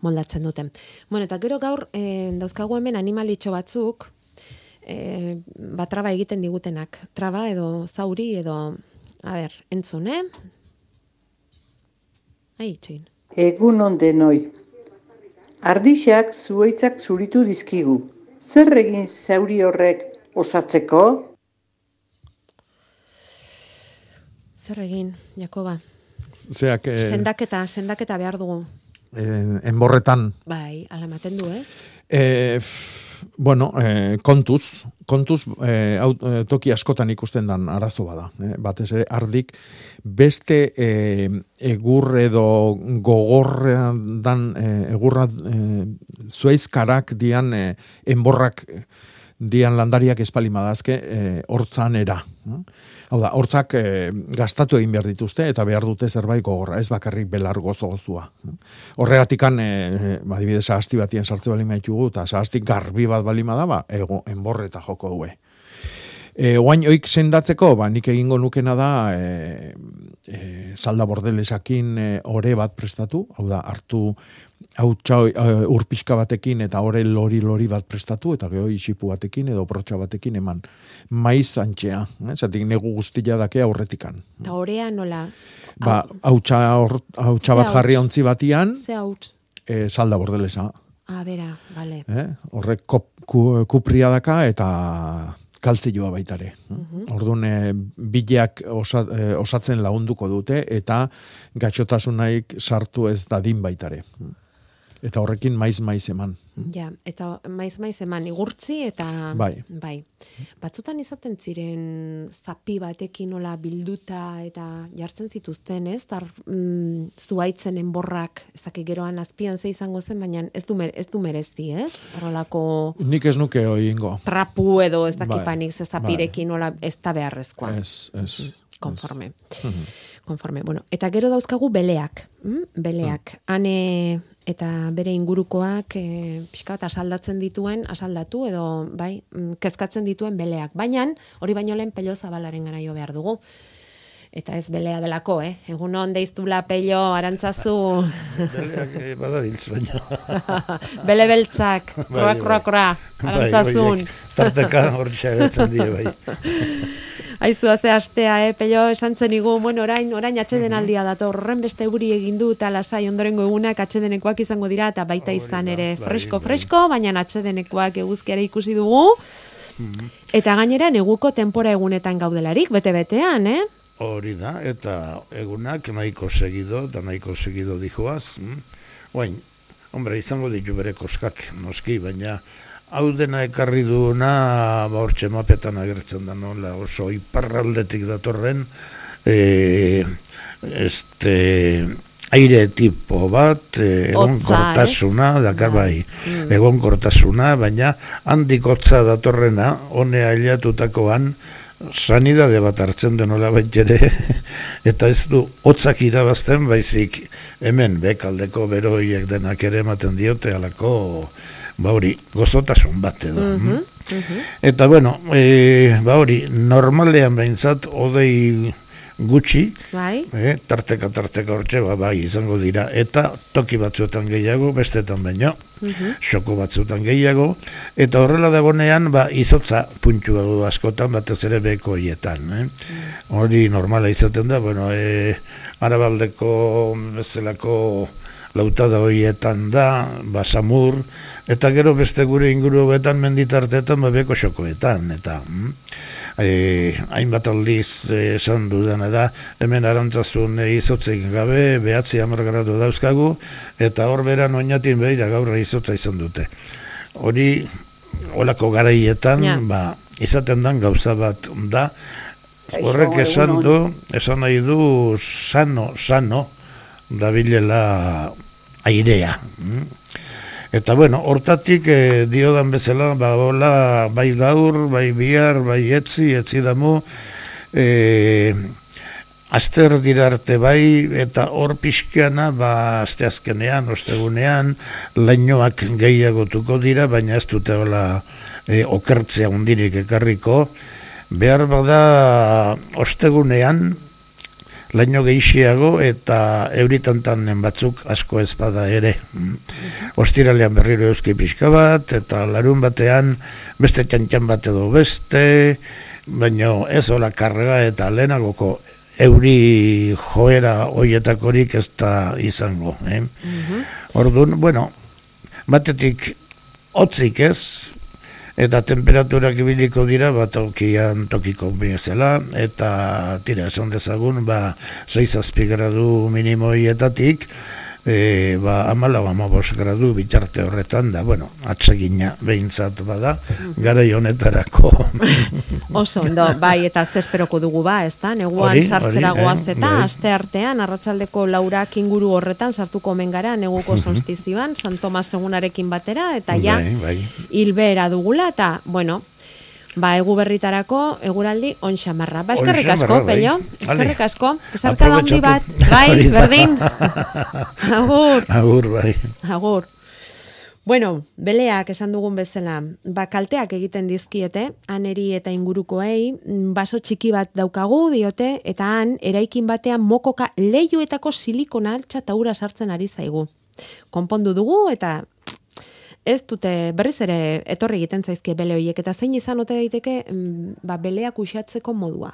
moldatzen duten. Bueno, eta gero gaur, e, dauzkagu hemen animalitxo batzuk, e, ba, traba egiten digutenak. Traba edo zauri edo, a ber, entzun, eh? Ai, itxoin. Egun on denoi. Ardixak zuaitzak zuritu dizkigu. Zer egin zauri horrek osatzeko? Zer egin, Jakoba? Zeak, e, Sendaketa, sendaketa behar dugu. e, enborretan, Bai, ala ematen du, ez? E, f- bueno, e, kontuz, kontuz e, au, e, toki askotan ikusten dan arazo bada. E, batez ere, ardik beste e, egur edo gogorrean dan e, egurra e, zuaizkarak dian e, enborrak e, dian landariak espalimadazke e, hortzan era. eh? Hau da, hortzak e, gastatu egin behar dituzte eta behar dute zerbait gogorra, ez bakarrik belar gozo gozua. Horregatikan, e, e, adibidez, sahasti batien sartze bali maitugu, eta sahasti garbi bat bali da, ba, ego, enborreta joko due. E, oain oik sendatzeko, ba, nik egingo nukena da, e, e, salda bordelesakin e, ore bat prestatu, hau da, hartu hau txau, uh, urpixka batekin eta ore lori-lori bat prestatu, eta gero isipu batekin edo protxa batekin eman maiz antxea, eh? zatik negu guztia dake aurretikan. Eta orea nola? Ba, hor- hautsa bat jarri ontzi batian, Ze hauts? e, salda bordelesa. Ah, bera, bale. Eh? Horrek kop, ku, kupria daka eta kaltzioa baitare. Mhm. Orduan, e, bileak osa, e, osatzen lagunduko dute eta gatxotasunaik sartu ez dadin baitare. Eta horrekin maiz-maiz eman. Ja, eta maiz-maiz eman igurtzi eta... Bai. bai. Batzutan izaten ziren zapi batekin nola bilduta eta jartzen zituzten, ez? Tar, mm, zuaitzen enborrak, ezaki geroan azpian ze izango zen, baina ez du, ez du merezi, ez? Horrelako Nik ez nuke hoi ingo. trapu edo ez Bai, dakipanik ze zapirekin nola ez da beharrezkoa. Ez, ez. Konforme. Mhm. Konforme. Bueno, eta gero dauzkagu beleak, hm? beleak. Hane eta bere ingurukoak e, pixka bat asaldatzen dituen, asaldatu edo bai, mm, kezkatzen dituen beleak. Baina hori baino lehen pello zabalaren gara jo behar dugu. Eta ez belea delako, eh? Egun on deiztula pello arantzazu. Beleak eh, badabiltz baina. Bele beltzak, Bai, kroa, kroa, bai. kroa, Bai, arantzazun. Tarteka hor txagetzen die bai. Aizu, haze astea, eh, pello esan zenigu, bueno, orain, orain atxeden aldia dator, horren beste euri egin du, eta lasai ondorengo egunak atxedenekoak izango dira, eta baita izan ere bai, fresko, bai. fresko, baina atxedenekoak eguzkiara ikusi dugu, eta gainera neguko tempora egunetan gaudelarik, bete-betean, eh? Hori da, eta egunak nahiko segido, eta nahiko segido dijoaz. Mm? Oain, hombre, izango ditu bere koskak, noski, baina hau dena ekarri duena, ba hortxe mapetan agertzen da nola, oso iparraldetik datorren, e, este, aire tipo bat, e, egon Hotza, kortasuna, dakar bai, Mm. egon kortasuna, baina handik hotza datorrena, honea hilatutakoan, sanidade bat hartzen du nola ere, eta ez du hotzak irabazten baizik hemen bekaldeko beroiek denak ere ematen diote alako ba hori gozotasun bat edo. Mhm, mm? Eta bueno, e, ba hori, normalean behintzat odei gutxi, Bai? eh, tarteka tarteka hortxe, ba, bai, izango dira, eta toki batzuetan gehiago, bestetan baino, Mhm. xoko batzuetan gehiago, eta horrela dagonean, ba, izotza puntu du askotan, batez ere beko hietan, eh? Hori normala izaten da, bueno, e, arabaldeko bezalako lautada horietan da, basamur, eta gero beste gure inguruetan menditartetan, ba, beko xokoetan, eta... Mm, e, hainbat aldiz e, esan dudana da, hemen arantzazun e, izotzik gabe, behatzi amargaratu dauzkagu, eta hor beran oinatin behira gaur izotza izan dute. Hori, olako garaietan, Ja. ba, izaten dan gauza bat da, horrek esan du, esan nahi du, sano, sano, dabilela airea. mm? Eta bueno, hortatik eh, diodan bezala, ba, hola, bai gaur, bai bihar, bai etzi, etzi damu, eh, aster dira arte bai, eta hor pixkeana, ba, aste azkenean, ostegunean, lainoak gehiagotuko dira, baina ez dute hola eh, okertzea hundirik ekarriko, behar bada ostegunean, laino gehiago eta euritantanen batzuk asko ez bada ere. Mm. Ostiralean berriro euski pixka bat, eta larun batean beste txantxan bat edo beste, baina ez hola karga eta lehenagoko euri joera hoietakorik ez da izango. Eh? Orduan, bueno, batetik hotzik ez, eta temperaturak ibiliko dira bat tokian tokiko bezala eta tira esan dezagun ba 6 azpi gradu minimoietatik e, ba amalau amabos gradu bitarte horretan da bueno atsegina behintzat bada garai honetarako Oso ondo, bai, eta ze esperoko dugu ba, ez da? Neguan Hori, sartzera hori, eh, goaz eta, bai. aste artean, arratsaldeko laurak inguru horretan sartuko omen gara, neguko Mhm. solstizioan, San Tomas egunarekin batera, eta ja, bai, bai. hilbera dugula, eta, bueno, ba, egu berritarako, eguraldi, on xamarra. Ba, eskerrik On asko, bai. pello, Ale. eskerrik asko, esarka da handi bat, bai, berdin, agur. agur bai Agur. Bueno, beleak esan dugun bezala, ba, kalteak egiten dizkiete, aneri eta ingurukoei, baso txiki bat daukagu diote, eta han, eraikin batean mokoka leioetako silikona altxa eta ura sartzen ari zaigu. Konpondu dugu, eta ez dute berriz ere etorri egiten zaizkie bele horiek, eta zein izan ote daiteke mm, ba, beleak uxatzeko modua.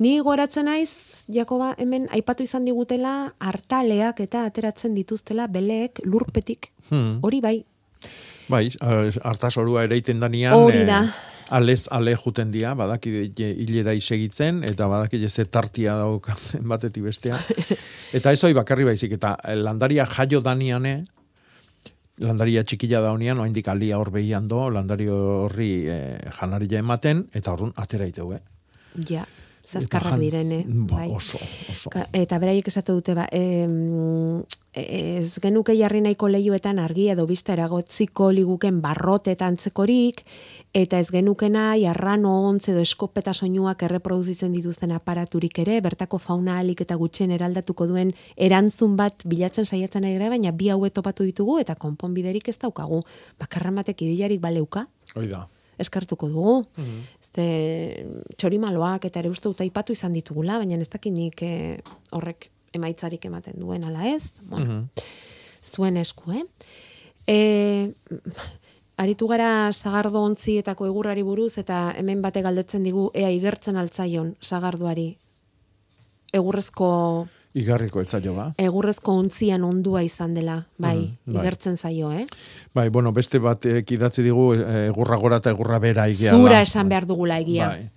Ni goratzen naiz, Jakoba, hemen aipatu izan digutela hartaleak eta ateratzen dituztela beleek lurpetik. Hmm. Hori bai. Bai, eh, hartasorua ereiten danian, Hori da. eh, alez ale juten dia, badaki hilera isegitzen, eta badaki ze tartia daukaten batetik bestea. Eta ez hoi bakarri baizik, eta landaria jaio daniane, landaria txikila da honean, oaindik alia hor behian do, landario horri eh, janaria ematen, eta horren atera iteu, eh? Ja, zazkarrak direne. Ba, bai. oso, oso. Ka- Eta beraiek esate dute, ba, em, ez genuke jarri nahiko lehiuetan argi edo bista eragotziko liguken barrote eta antzekorik, eta ez genuke nahi arrano ontz edo eskopeta soinuak erreproduzitzen dituzten aparaturik ere, bertako fauna alik eta gutxen eraldatuko duen erantzun bat bilatzen saiatzen ari gara, baina bi hauet topatu ditugu eta konponbiderik ez daukagu. Bakarra batek idilarik baleuka, Hoi da. eskartuko dugu. Mhm. Este, txorimaloak eta ere uste dut aipatu izan ditugula, baina ez dakinik eh, horrek emaitzarik ematen duen ala ez. Bueno, Mhm. zuen esku, eh? E, aritu gara sagardo ontzietako egurrari buruz eta hemen bate galdetzen digu ea igertzen altzaion sagardoari. Egurrezko Igarriko etzaio ba. egurrezko ontzian ondua izan dela, bai, Mhm, bai. igertzen zaio, eh? Bai, bueno, beste bat idatzi digu eh, egurra gora eta egurra bera igeala. Zura esan behar dugula egia. Bai.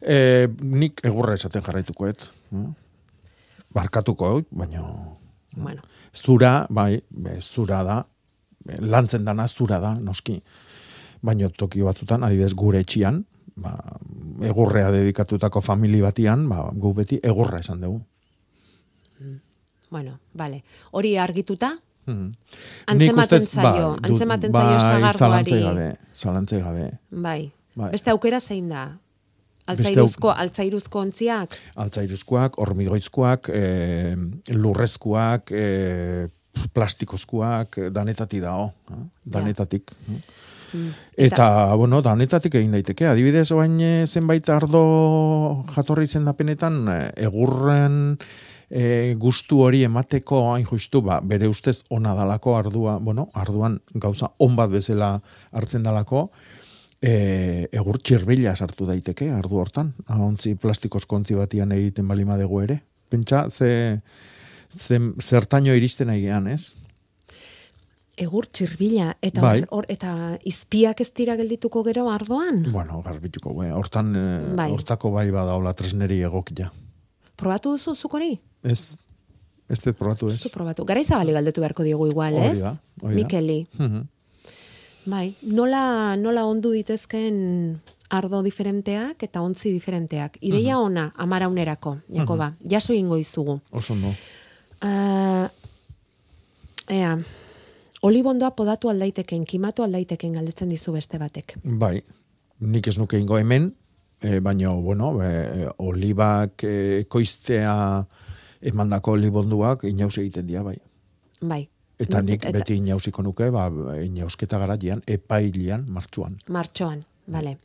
E, nik egurra esaten jarraitukoet. Mm? Barkatuko, baina Bueno. zura, bai, zura da, lantzen dana zura da, noski. Baina toki batzutan, adibidez gure etxian, ba, egurrea dedikatutako famili batian, ba, gu beti egurra esan dugu. Bueno, vale. Hori argituta, Mm. Antzematen zaio, dut- antzematen zaio bai, zalantzai gabe, zalantzai gabe. bai. Bai. Beste aukera zein da? Beste Altzairuzko, altzairuzko ontziak? altzairuzkoak, hormigoitzkoak, e, lurrezkoak, e, plastikozkoak, eh, danetati dao, danetatik. Eta, bueno, danetatik egin daiteke. Adibidez, bain eh, zenbait ardo jatorri izendapenetan eh, egurren e, gustu hori emateko hain justu, ba, bere ustez ona dalako ardua, bueno, arduan gauza on bat bezala hartzen dalako, e, egur txirbila sartu daiteke ardu hortan, ahontzi plastikos kontzi batian egiten balima dugu ere. Pentsa, ze, ze zertaino iristen aigean, ez? Egur txirbila, eta, Bai. hor, eta izpiak ez dira geldituko gero ardoan? Bueno, garbituko, be. hortan, eh, Bai. hortako bai badaula tresneri egokia. Probatu duzu zuk hori? Ez, ez dut probatu ez. Zu probatu. Gara izabali galdetu beharko diogu igual, Hori ez? da, hori da. Mikeli. Mhm. Bai, nola, nola ondu ditezken ardo diferenteak eta ontzi diferenteak. Ideia Mhm. ona, amaraunerako, Jakoba. Jaso ingo izugu. Oso no. Uh, ea, olibondoa podatu aldaiteken, kimatu aldaiteken galdetzen dizu beste batek. Bai, nik ez nuke ingo hemen, e, baina, bueno, e, olibak e, ekoiztea emandako olibonduak inaus egiten dira, bai. Bai. Eta nik eta- beti inausiko nuke, ba, inausketa garatian, epailian, martxuan. Martxoan, bale.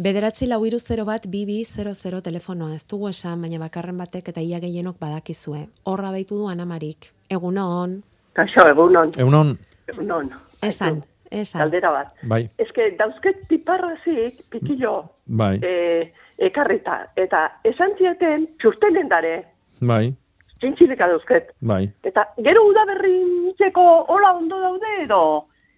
Bederatzi lau iru zero bat, bibi, zero zero telefonoa, ez dugu esan, baina bakarren batek eta ia gehienok badakizue. Horra daitu du Anamarik. Egunon, Kaixo, egunon. Egunon, Egunon. esan, esan. Galdera bat. bai, que dauzket piparrazik, pikillo, bai, e, ekarrita. Eta esan zieten, txustenen dare, bai, txintxileka dauzket. bai. Eta gero udaberrintzeko hola ondo daude edo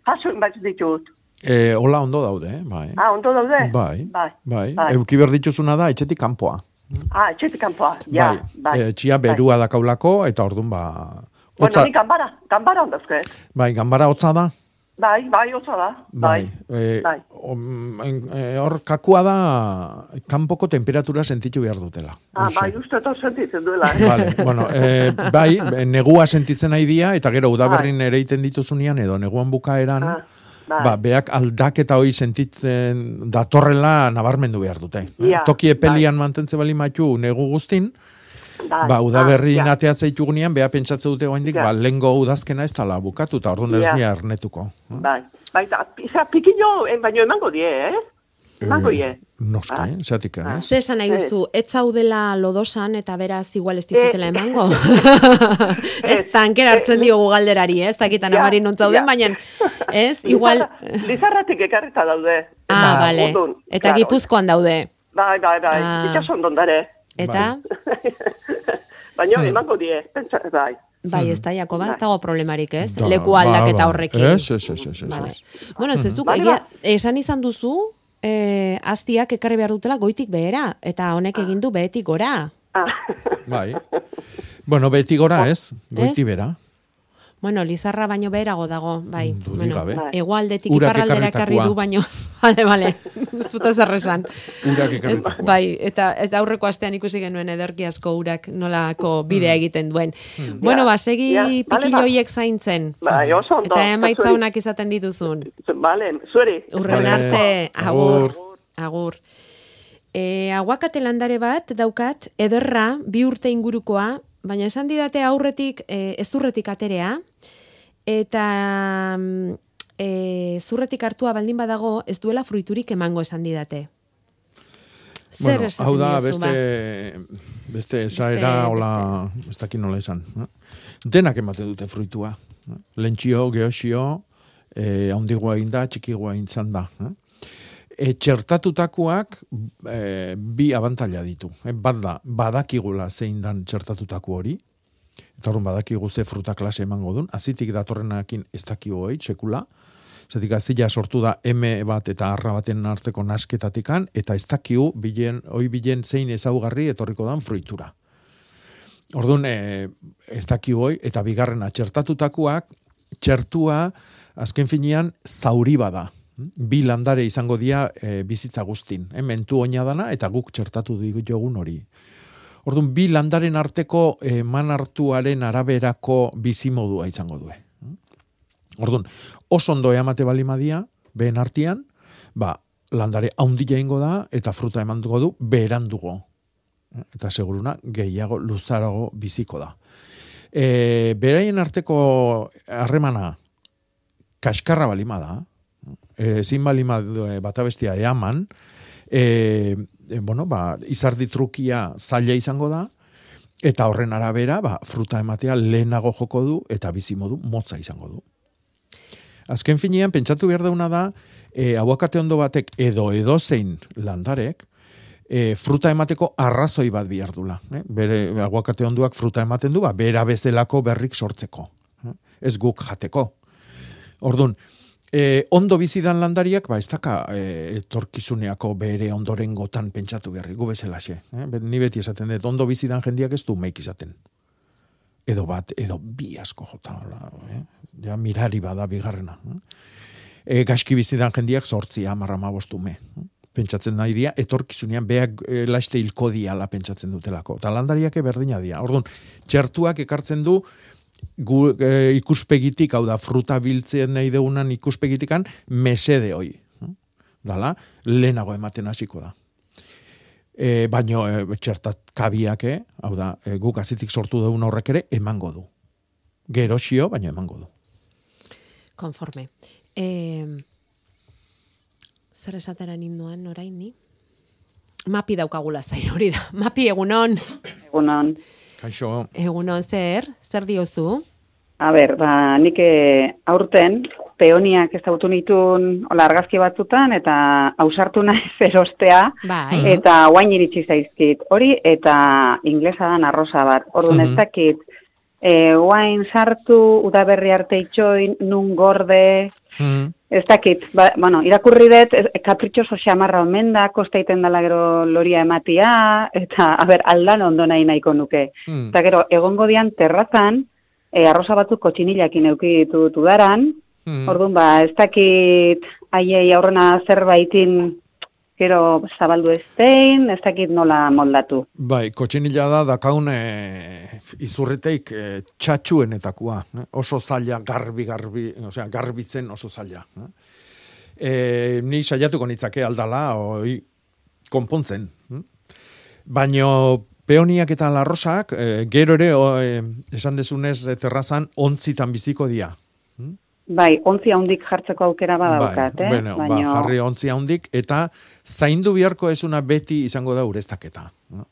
jasoin bat ditut. E, hola ondo daude, eh? bai. Ah, ondo daude? Bai, Bai. bai. bai. Euki behar dituzuna da, etxetik kanpoa. Ah, etxetik kanpoa, ja. bai, bai. E, txia berua dakaulako, eta orduan ba... Bueno, Hotza, ni ganbara, ganbara ondazket. bai, ganbara hotza da, Bai, bai, hotza da. Bai, e, bai. om, e, hor kakua da kanpoko temperatura sentitu behar dutela. Ah, bai, uste eta sentitzen duela. eh? Vale, bueno, e, bai, negua sentitzen nahi dia, eta gero udaberrin ere iten dituzunean, edo neguan bukaeran, Ah, bai. ba, beak aldaketa hoi sentitzen datorrela nabarmendu behar dute. Ja, Toki epelian mantentze bali matu negu guztin, Bai. ba, udaberrin Ah, ah, ja. ateatza itugunean, beha pentsatze dute oaindik, Ja. ba, lengo udazkena ez tala bukatu, eta orduan ez Ja. dira ernetuko. Bai, bai, eta pisa, pikillo, eh, baino emango die, eh? Emango die. Noski, Ah. eh? Zatik, ez? Ze esan nahi duzu, ez zaudela lodosan eta beraz igual ez dizutela Eh, emango. ez tankera hartzen diogu galderari, ez dakitan Ja, amari non zauden, ja. baina ez, igual... Lizarra- Lizarratik ekarrita daude. Ah, bale. Ordun, Eta claro. gipuzkoan daude. Bai, bai, bai, Ah. itxason dondare. Eta, Baino Hmm. emango die, pentsa, bai. bai, ez da, Jakoba, ez dago problemarik, ez? Da, Leku ba, aldaketa ba. horrekin. Ez, ez, ez, ez, ez, Vale. Bueno, ez duk, Bale, egia, ba. esan izan duzu, eh, aztiak ekarri behar dutela goitik behera, eta honek egin du behetik gora. Bai. Bueno, beti gora ez, goiti bera. Bueno, Lizarra baino beherago dago, bai. Dudik gabe. Bai. Egualdetik iparraldera ekarri du baino. Bale, bale. Ez dut ezer esan. Urak ekarritakoa. Bai, eta ez aurreko astean ikusi genuen ederki asko urak nolako bidea egiten duen. Hmm. Bueno, ba, segi ja, bale, ba. zaintzen. Bai, oso ondo. Eta emaitza Zuri. onak izaten dituzun. Bale, zueri. Urren Vale. arte, agur. Agur. Agur. E, aguakate landare bat daukat, ederra, bi urte ingurukoa, baina esan didate aurretik, e, ez zurretik aterea, eta mm, e, zurretik hartua baldin badago, ez duela fruiturik emango esan didate. Zer Bueno, hau da, diozu, ba? beste, beste esaera, Beste- hola, ez dakit nola esan. eh? Denak ematen dute fruitua. eh? Lentxio, geosio, eh, haundigoa egin da, txikigoa egin da. eh? E, txertatutakoak e, bi abantaila ditu. E, bat da, badakigula zein dan txertatutako hori, eta horren badakigu ze fruta klase emango duen, azitik datorrenakin ez dakigu hori, sekula, Zatik azila sortu da M bat eta arra baten arteko nasketatikan, eta ez dakigu, bilen, oi bilen zein ezaugarri etorriko dan fruitura. Orduan, e, ez dakigu hoi, eta bigarrena txertatutakoak, txertua, azken finean, zauri bada. Bi landare izango dira e, bizitza guztin. E, mentu oina dana, eta guk txertatu diogun hori. Orduan, bi landaren arteko eman hartuaren araberako bizimodua izango due. Orduan, oso ondo eamate balimadia, behen artian, ba, landare haundila ingo da, eta fruta eman dugu du, berandugo. Eta seguruna, gehiago, luzarago biziko da. E, beraien arteko harremana, kaskarra balima da, e, ezin balima e, batabestia eaman, e, e, bueno, ba, izardi trukia zaila izango da, eta horren arabera, ba, fruta ematea lehenago joko du, eta bizimodu motza izango du. Azken finean, pentsatu behar dauna da, e, aguakate ondo batek edo edo zein landarek, e, fruta emateko arrazoi bat bihar dula. Eh? Bere aguakate onduak fruta ematen du, ba, bera bezelako berrik sortzeko. Eh? Ez guk jateko. Ordun, e, ondo bizidan landariak, ba, ez daka e, etorkizuneako bere ondoren gotan pentsatu berri, gu bezalaxe. Eh? Ni beti esaten dut, ondo bizidan jendiak ez du meik izaten. Edo bat, edo bi asko jota. Hola, eh? Ja, mirari bada bigarrena. Eh? E, gaizki bizidan jendiak sortzi amarra mabostu me. Pentsatzen nahi dia, etorkizunean beak e, laiste hilko diala pentsatzen dutelako. Eta landariak berdina dia. Orduan, txertuak ekartzen du gu, e, ikuspegitik, hau da, fruta biltzen nahi deunan ikuspegitikan, mesede hoi. Dala, lehenago ematen hasiko da. E, baino e, txertat kabiak, eh, hau da, e, guk azitik sortu deun horrek ere, emango du. Geroxio, baina emango du. Konforme. E, zer esatera ninduan orain ni? Mapi daukagula zai hori da. Mapi egunon. Egunon. Kaixo. Egunon zer? Zer diozu? A ber, ba, nik eh, aurten peoniak ezagutu nitun hola argazki batzutan eta ausartu naiz erostea Bai. eta guain iritsi zaizkit. Hori eta inglesa dan arrosa bat. Orduan ez Mhm. dakit eh guain sartu udaberri arte itxoin nun gorde Ez dakit, ba, bueno, irakurri dut, kapritxoso xamarra omen da, kostaiten dela gero loria ematia, eta, a ber, aldan ondo nahi nahiko nuke. Hmm. Eta gero, egongo dian terrazan, e, arroza batzuk kotxinilakin eukitu dudaran, Hmm. orduan, ba, ez dakit haiei aurrena zerbaitin gero zabaldu estein, ez dakit nola moldatu. Bai, kotxinila da dakaun e, izurriteik e, txatxuenetakoa. Eh? Oso zaila, garbi, garbi, osea, garbitzen oso zaila. Eh? E, ni saiatuko nitzake aldala, oi, konpontzen. Baino peoniak eta larrosak, e, gero ere, o, e, esan dezunez, terrazan, ontzitan biziko dia. Bai, ontzi handik jartzeko aukera badaukat, bai, eh? bueno, ba, jarri ontzi handik, eta zaindu biharko ezuna beti izango da ureztaketa. no?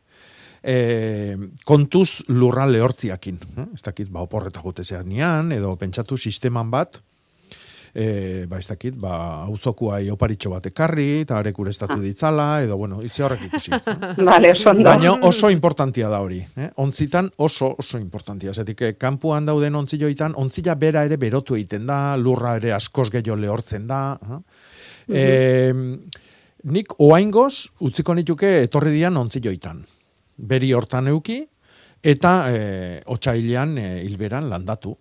E, kontuz lurra lehortziakin. eh? Ez dakit, ba, oporreta gotezean nian, edo pentsatu sisteman bat, e, ba, ez dakit, ba, auzokua oparitxo bat ekarri, eta arek ureztatu ditzala, edo, bueno, itze horrek ikusi. Vale, oso ondo. Baina oso importantia da hori. Eh? Ontzitan oso oso importantia. Zetik, eh, kanpoan dauden ontzioitan, ontzila bera ere berotu egiten da, lurra ere askoz gehiago lehortzen da. eh? Eh, nik oaingoz utziko nituke etorri dian ontzioitan. Beri hortan euki, eta eh, otsailean eh, hilberan landatu.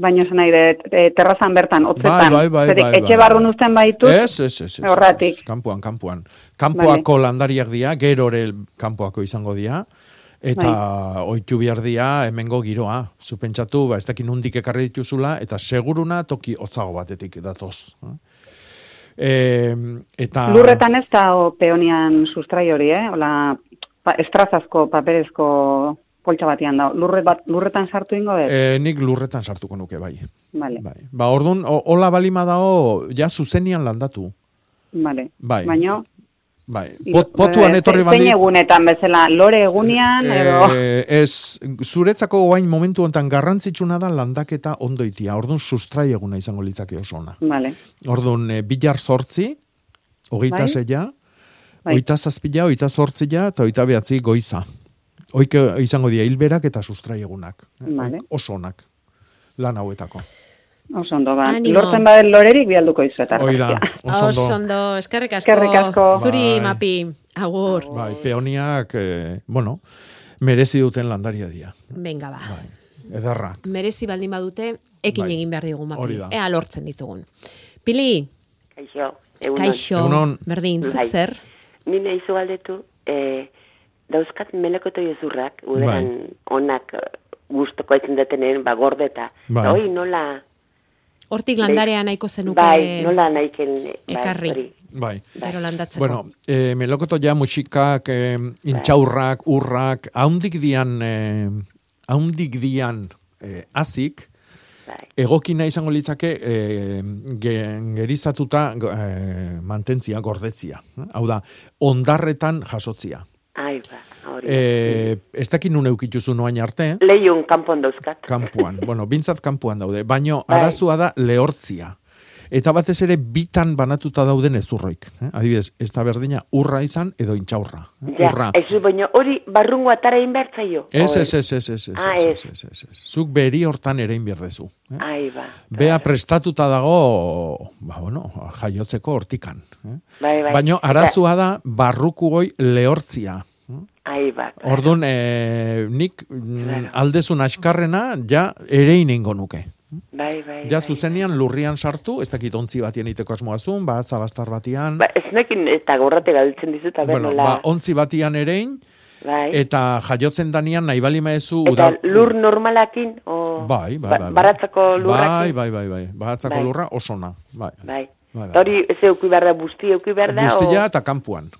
Baina esan nahi dut, e, terrazan bertan, hotzetan. Bai, bai, bai, bai, etxe bai. barrun uzten baitu. Ez, ez, ez, ez. Horratik. Kanpoan, kanpoan. Kanpoako landariak dira, gero ere kanpoako izango dira, eta Bai. oitu behar dira hemengo giroa. Zupentsatu, ba, ez dakin nundik ekarri dituzula, eta seguruna toki hotzago batetik datoz. E, eta... Lurretan ez da o, peonian sustrai hori, eh? Ola, pa, estrazazko, paperezko poltsa batian da. Lurre bat, lurretan sartu ingo dut? E, nik lurretan sartuko nuke, bai. Vale, Ba, orduan, hola balima dao, ja zuzenian landatu. vale. Bai. Baino, Bai. Pot, potuan eh, etorri zein balitz... egunetan bezala, lore egunean, edo... Eh, ez, zuretzako guain momentu honetan garrantzitsuna da landaketa ondoitia. Orduan sustrai eguna izango litzake oso ona. Vale. Orduan, e, bilar sortzi, hogeita Bai. zeia, Bai. hogeita zazpila, hogeita sortzila, eta hogeita behatzi goiza. Hoik izango dira hilberak eta sustrai egunak. Eh, Vale. Oso onak. Lan hauetako. Oso ondo, ba. Animo. Lortzen baden lorerik bialduko izu eta Hoi da, oso ondo. Oso ondo, eskerrik asko. Eskerrik asko. Zuri, Bai. mapi, agur. Bai, peoniak, eh, bueno, merezi duten landaria dira. Venga, ba. Ederrak. Merezi baldin badute, ekin Bai. egin behar digu mapi. Ea lortzen ditugun. Pili, Kaixo, egunon. kaixo, Egunon. berdin, Bai. zer? Ni nahi galdetu, eh, dauzkat melekoto jezurrak, uderan onak eh, gustoko ezin detenen, ba, gordeta. Bai. Hoi nola... Hortik landarea nahiko zenuke Bai, nola naiken... Bai, ekarri. hori. Bai. Gero landatzeko. Bueno, eh, melokoto ja musikak, eh, intxaurrak, urrak, haundik dian, eh, haundik dian eh, azik, egokina izango litzake e, ge, gerizatuta e, mantentzia, gordetzia. Hau da, ondarretan jasotzia. Ai, ba, hori. E, ez dakit nun eukituzu noain arte, Leiun kanpon dauzkat. kanpuan. bueno, bintzat kanpuan daude. Baino, Bai. arazua da lehortzia. Eta batez ere bitan banatuta dauden ezurroik. Eh? Adibidez, ez da berdina urra izan edo intxaurra. eh? Ja, urra. ez baina hori barrungo atara inbertzaio. Ez, ez, ez, ez, ez, Ah, ez, ez. ez, ez, ez. Zuk beri hortan ere inbierdezu. Eh? Ai, ba. Bea prestatuta dago, ba, bueno, jaiotzeko hortikan. Eh? Bai, bai. Baino, arazua da, barruku goi lehortzia. Ai, ba. Orduan, eh, nik mm, aldezun askarrena, ja ere inengo nuke. Bai, bai. Ja, zuzenean lurrian sartu, ez dakit ontzi batien iteko asmoazun, bat zabastar batian, Ba, ez nekin eta gorrate galditzen dizut, aber bueno, nola. ba, ontzi batian erein, bai. eta jaiotzen danian nahi bali maezu... Eta lur normalakin, o... Bai, bai, ba- bai. bai. baratzako Bai, lurrakin. bai, bai, bai. Baratzako Bai. lurra oso na. Bai. Bai. Bai, Eta Hori, ez euki behar da, busti euki behar da, Guztia eta kanpuan.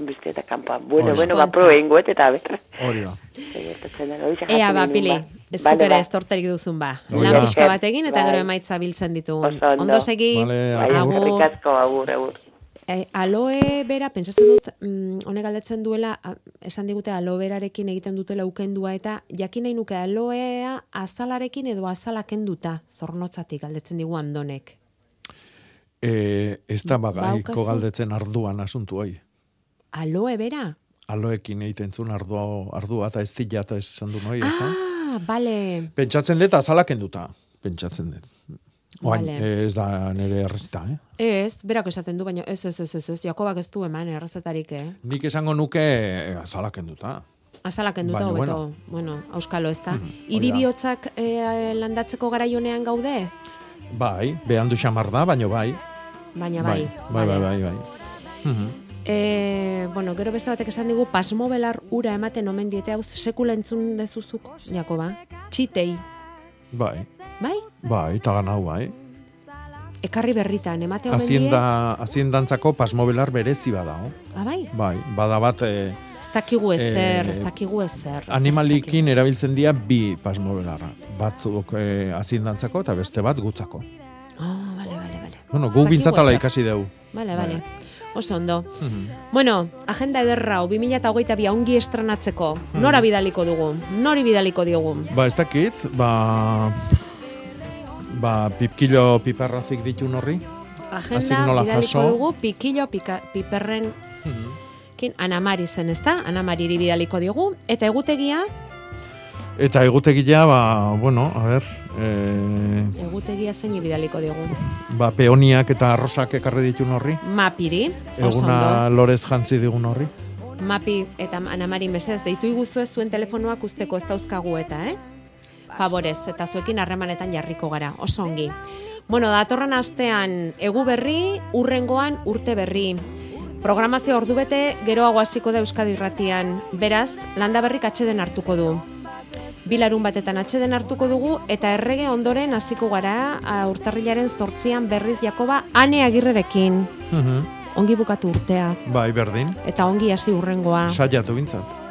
Busti eta kanpoan. Bueno, Hori. bueno, ba, probe ingoet eta ber. Hori da. Ea, ba, pili, ba. ez Bale, zuk ere ba. ez torterik duzun ba. Lan pixka bat egin eta Bai. gero emaitza biltzen ditu. Oso ondo. Segi, Vale, Bai, agur. asko, agur, agur. Eh, aloe bera, pentsatzen dut, mm, honek galdetzen duela, a, esan digute aloe berarekin egiten dutela ukendua, eta jakin nahi nuke aloea azalarekin edo azala kenduta, zornotzatik galdetzen digu andonek. E, ez da bagaiko Baukazu? galdetzen arduan asuntu hoi. Aloe bera? Aloekin egiten zuen ardua, ardua eta ez dila eta ez zandu noi, ez da? Ah, bale. Pentsatzen dut azalak enduta. Pentsatzen dut. Oain, Vale. ez da nire errezita, eh? Ez, berak esaten du, baina ez, ez, ez, ez, ez, Jakobak ez du eman errezetarik, eh? Nik esango nuke eh, azalak enduta. Azalak enduta Baina, hobeto, bueno. bueno, auskalo ez da. hori da. Iribihotzak eh, landatzeko garaionean gaude? Bai, behan du xamar da, baino bai. Baina bai. Bai, bai, bai, bai. Mhm. E, bueno, gero beste batek esan digu pasmobelar ura ematen omen diete hau sekula entzun dezuzuk, Jakoba. Txitei, Bai, bai? bai, eta ganau, bai. Ekarri berritan, emate omen die. Hazienda, haziendantzako pasmobelar berezi bada, oh? Ah, bai? Bai, bada bat eh, Ez dakigu ezer, Eh, ez dakigu ezer. animalikin erabiltzen dira bi pasmobelarra. Batzuk eh, haziendantzako eta beste bat gutzako. Ah, bale, bale, bale. Bueno, gu bintzatala ikasi dugu. Bale, bale. Oso ondo. Mhm. Bueno, agenda ederra, hau, 2008 ongi estrenatzeko. Nora bidaliko dugu? Nori bidaliko diogu? Ba, ez dakit, ba... Ba, pipkilo piparrazik ditu horri. Hasik Agenda bidaliko jaso. dugu pikilo pika, piperren kin Anamari zen, ezta? Anamariri bidaliko diogu eta egutegia, Eta egutegia, ba, bueno, a ber, e, egutegia zein bidaliko diogu. ba, peoniak eta arrosak ekarri ditu horri. Mapiri, Eguna lorez jantzi digun horri. Mapi eta Anamari mesez deitu iguzu ez zuen telefonoak usteko ez dauzkagu eta, eh? Favorez, eta zuekin harremanetan jarriko gara, oso ongi. Bueno, datorren astean egu berri, urrengoan urte berri. Programazio ordubete geroago hasiko da Euskadi Irratian. Beraz, landa berrik atxeden hartuko du. Bilarun batetan atxeden hartuko dugu eta errege ondoren hasiko gara urtarrilaren zortzian berriz Jakoba ane agirrerekin. Mhm. Ongi bukatu urtea Bai, berdin. eta ongi hasi urrengoa. Saiatu bintzat.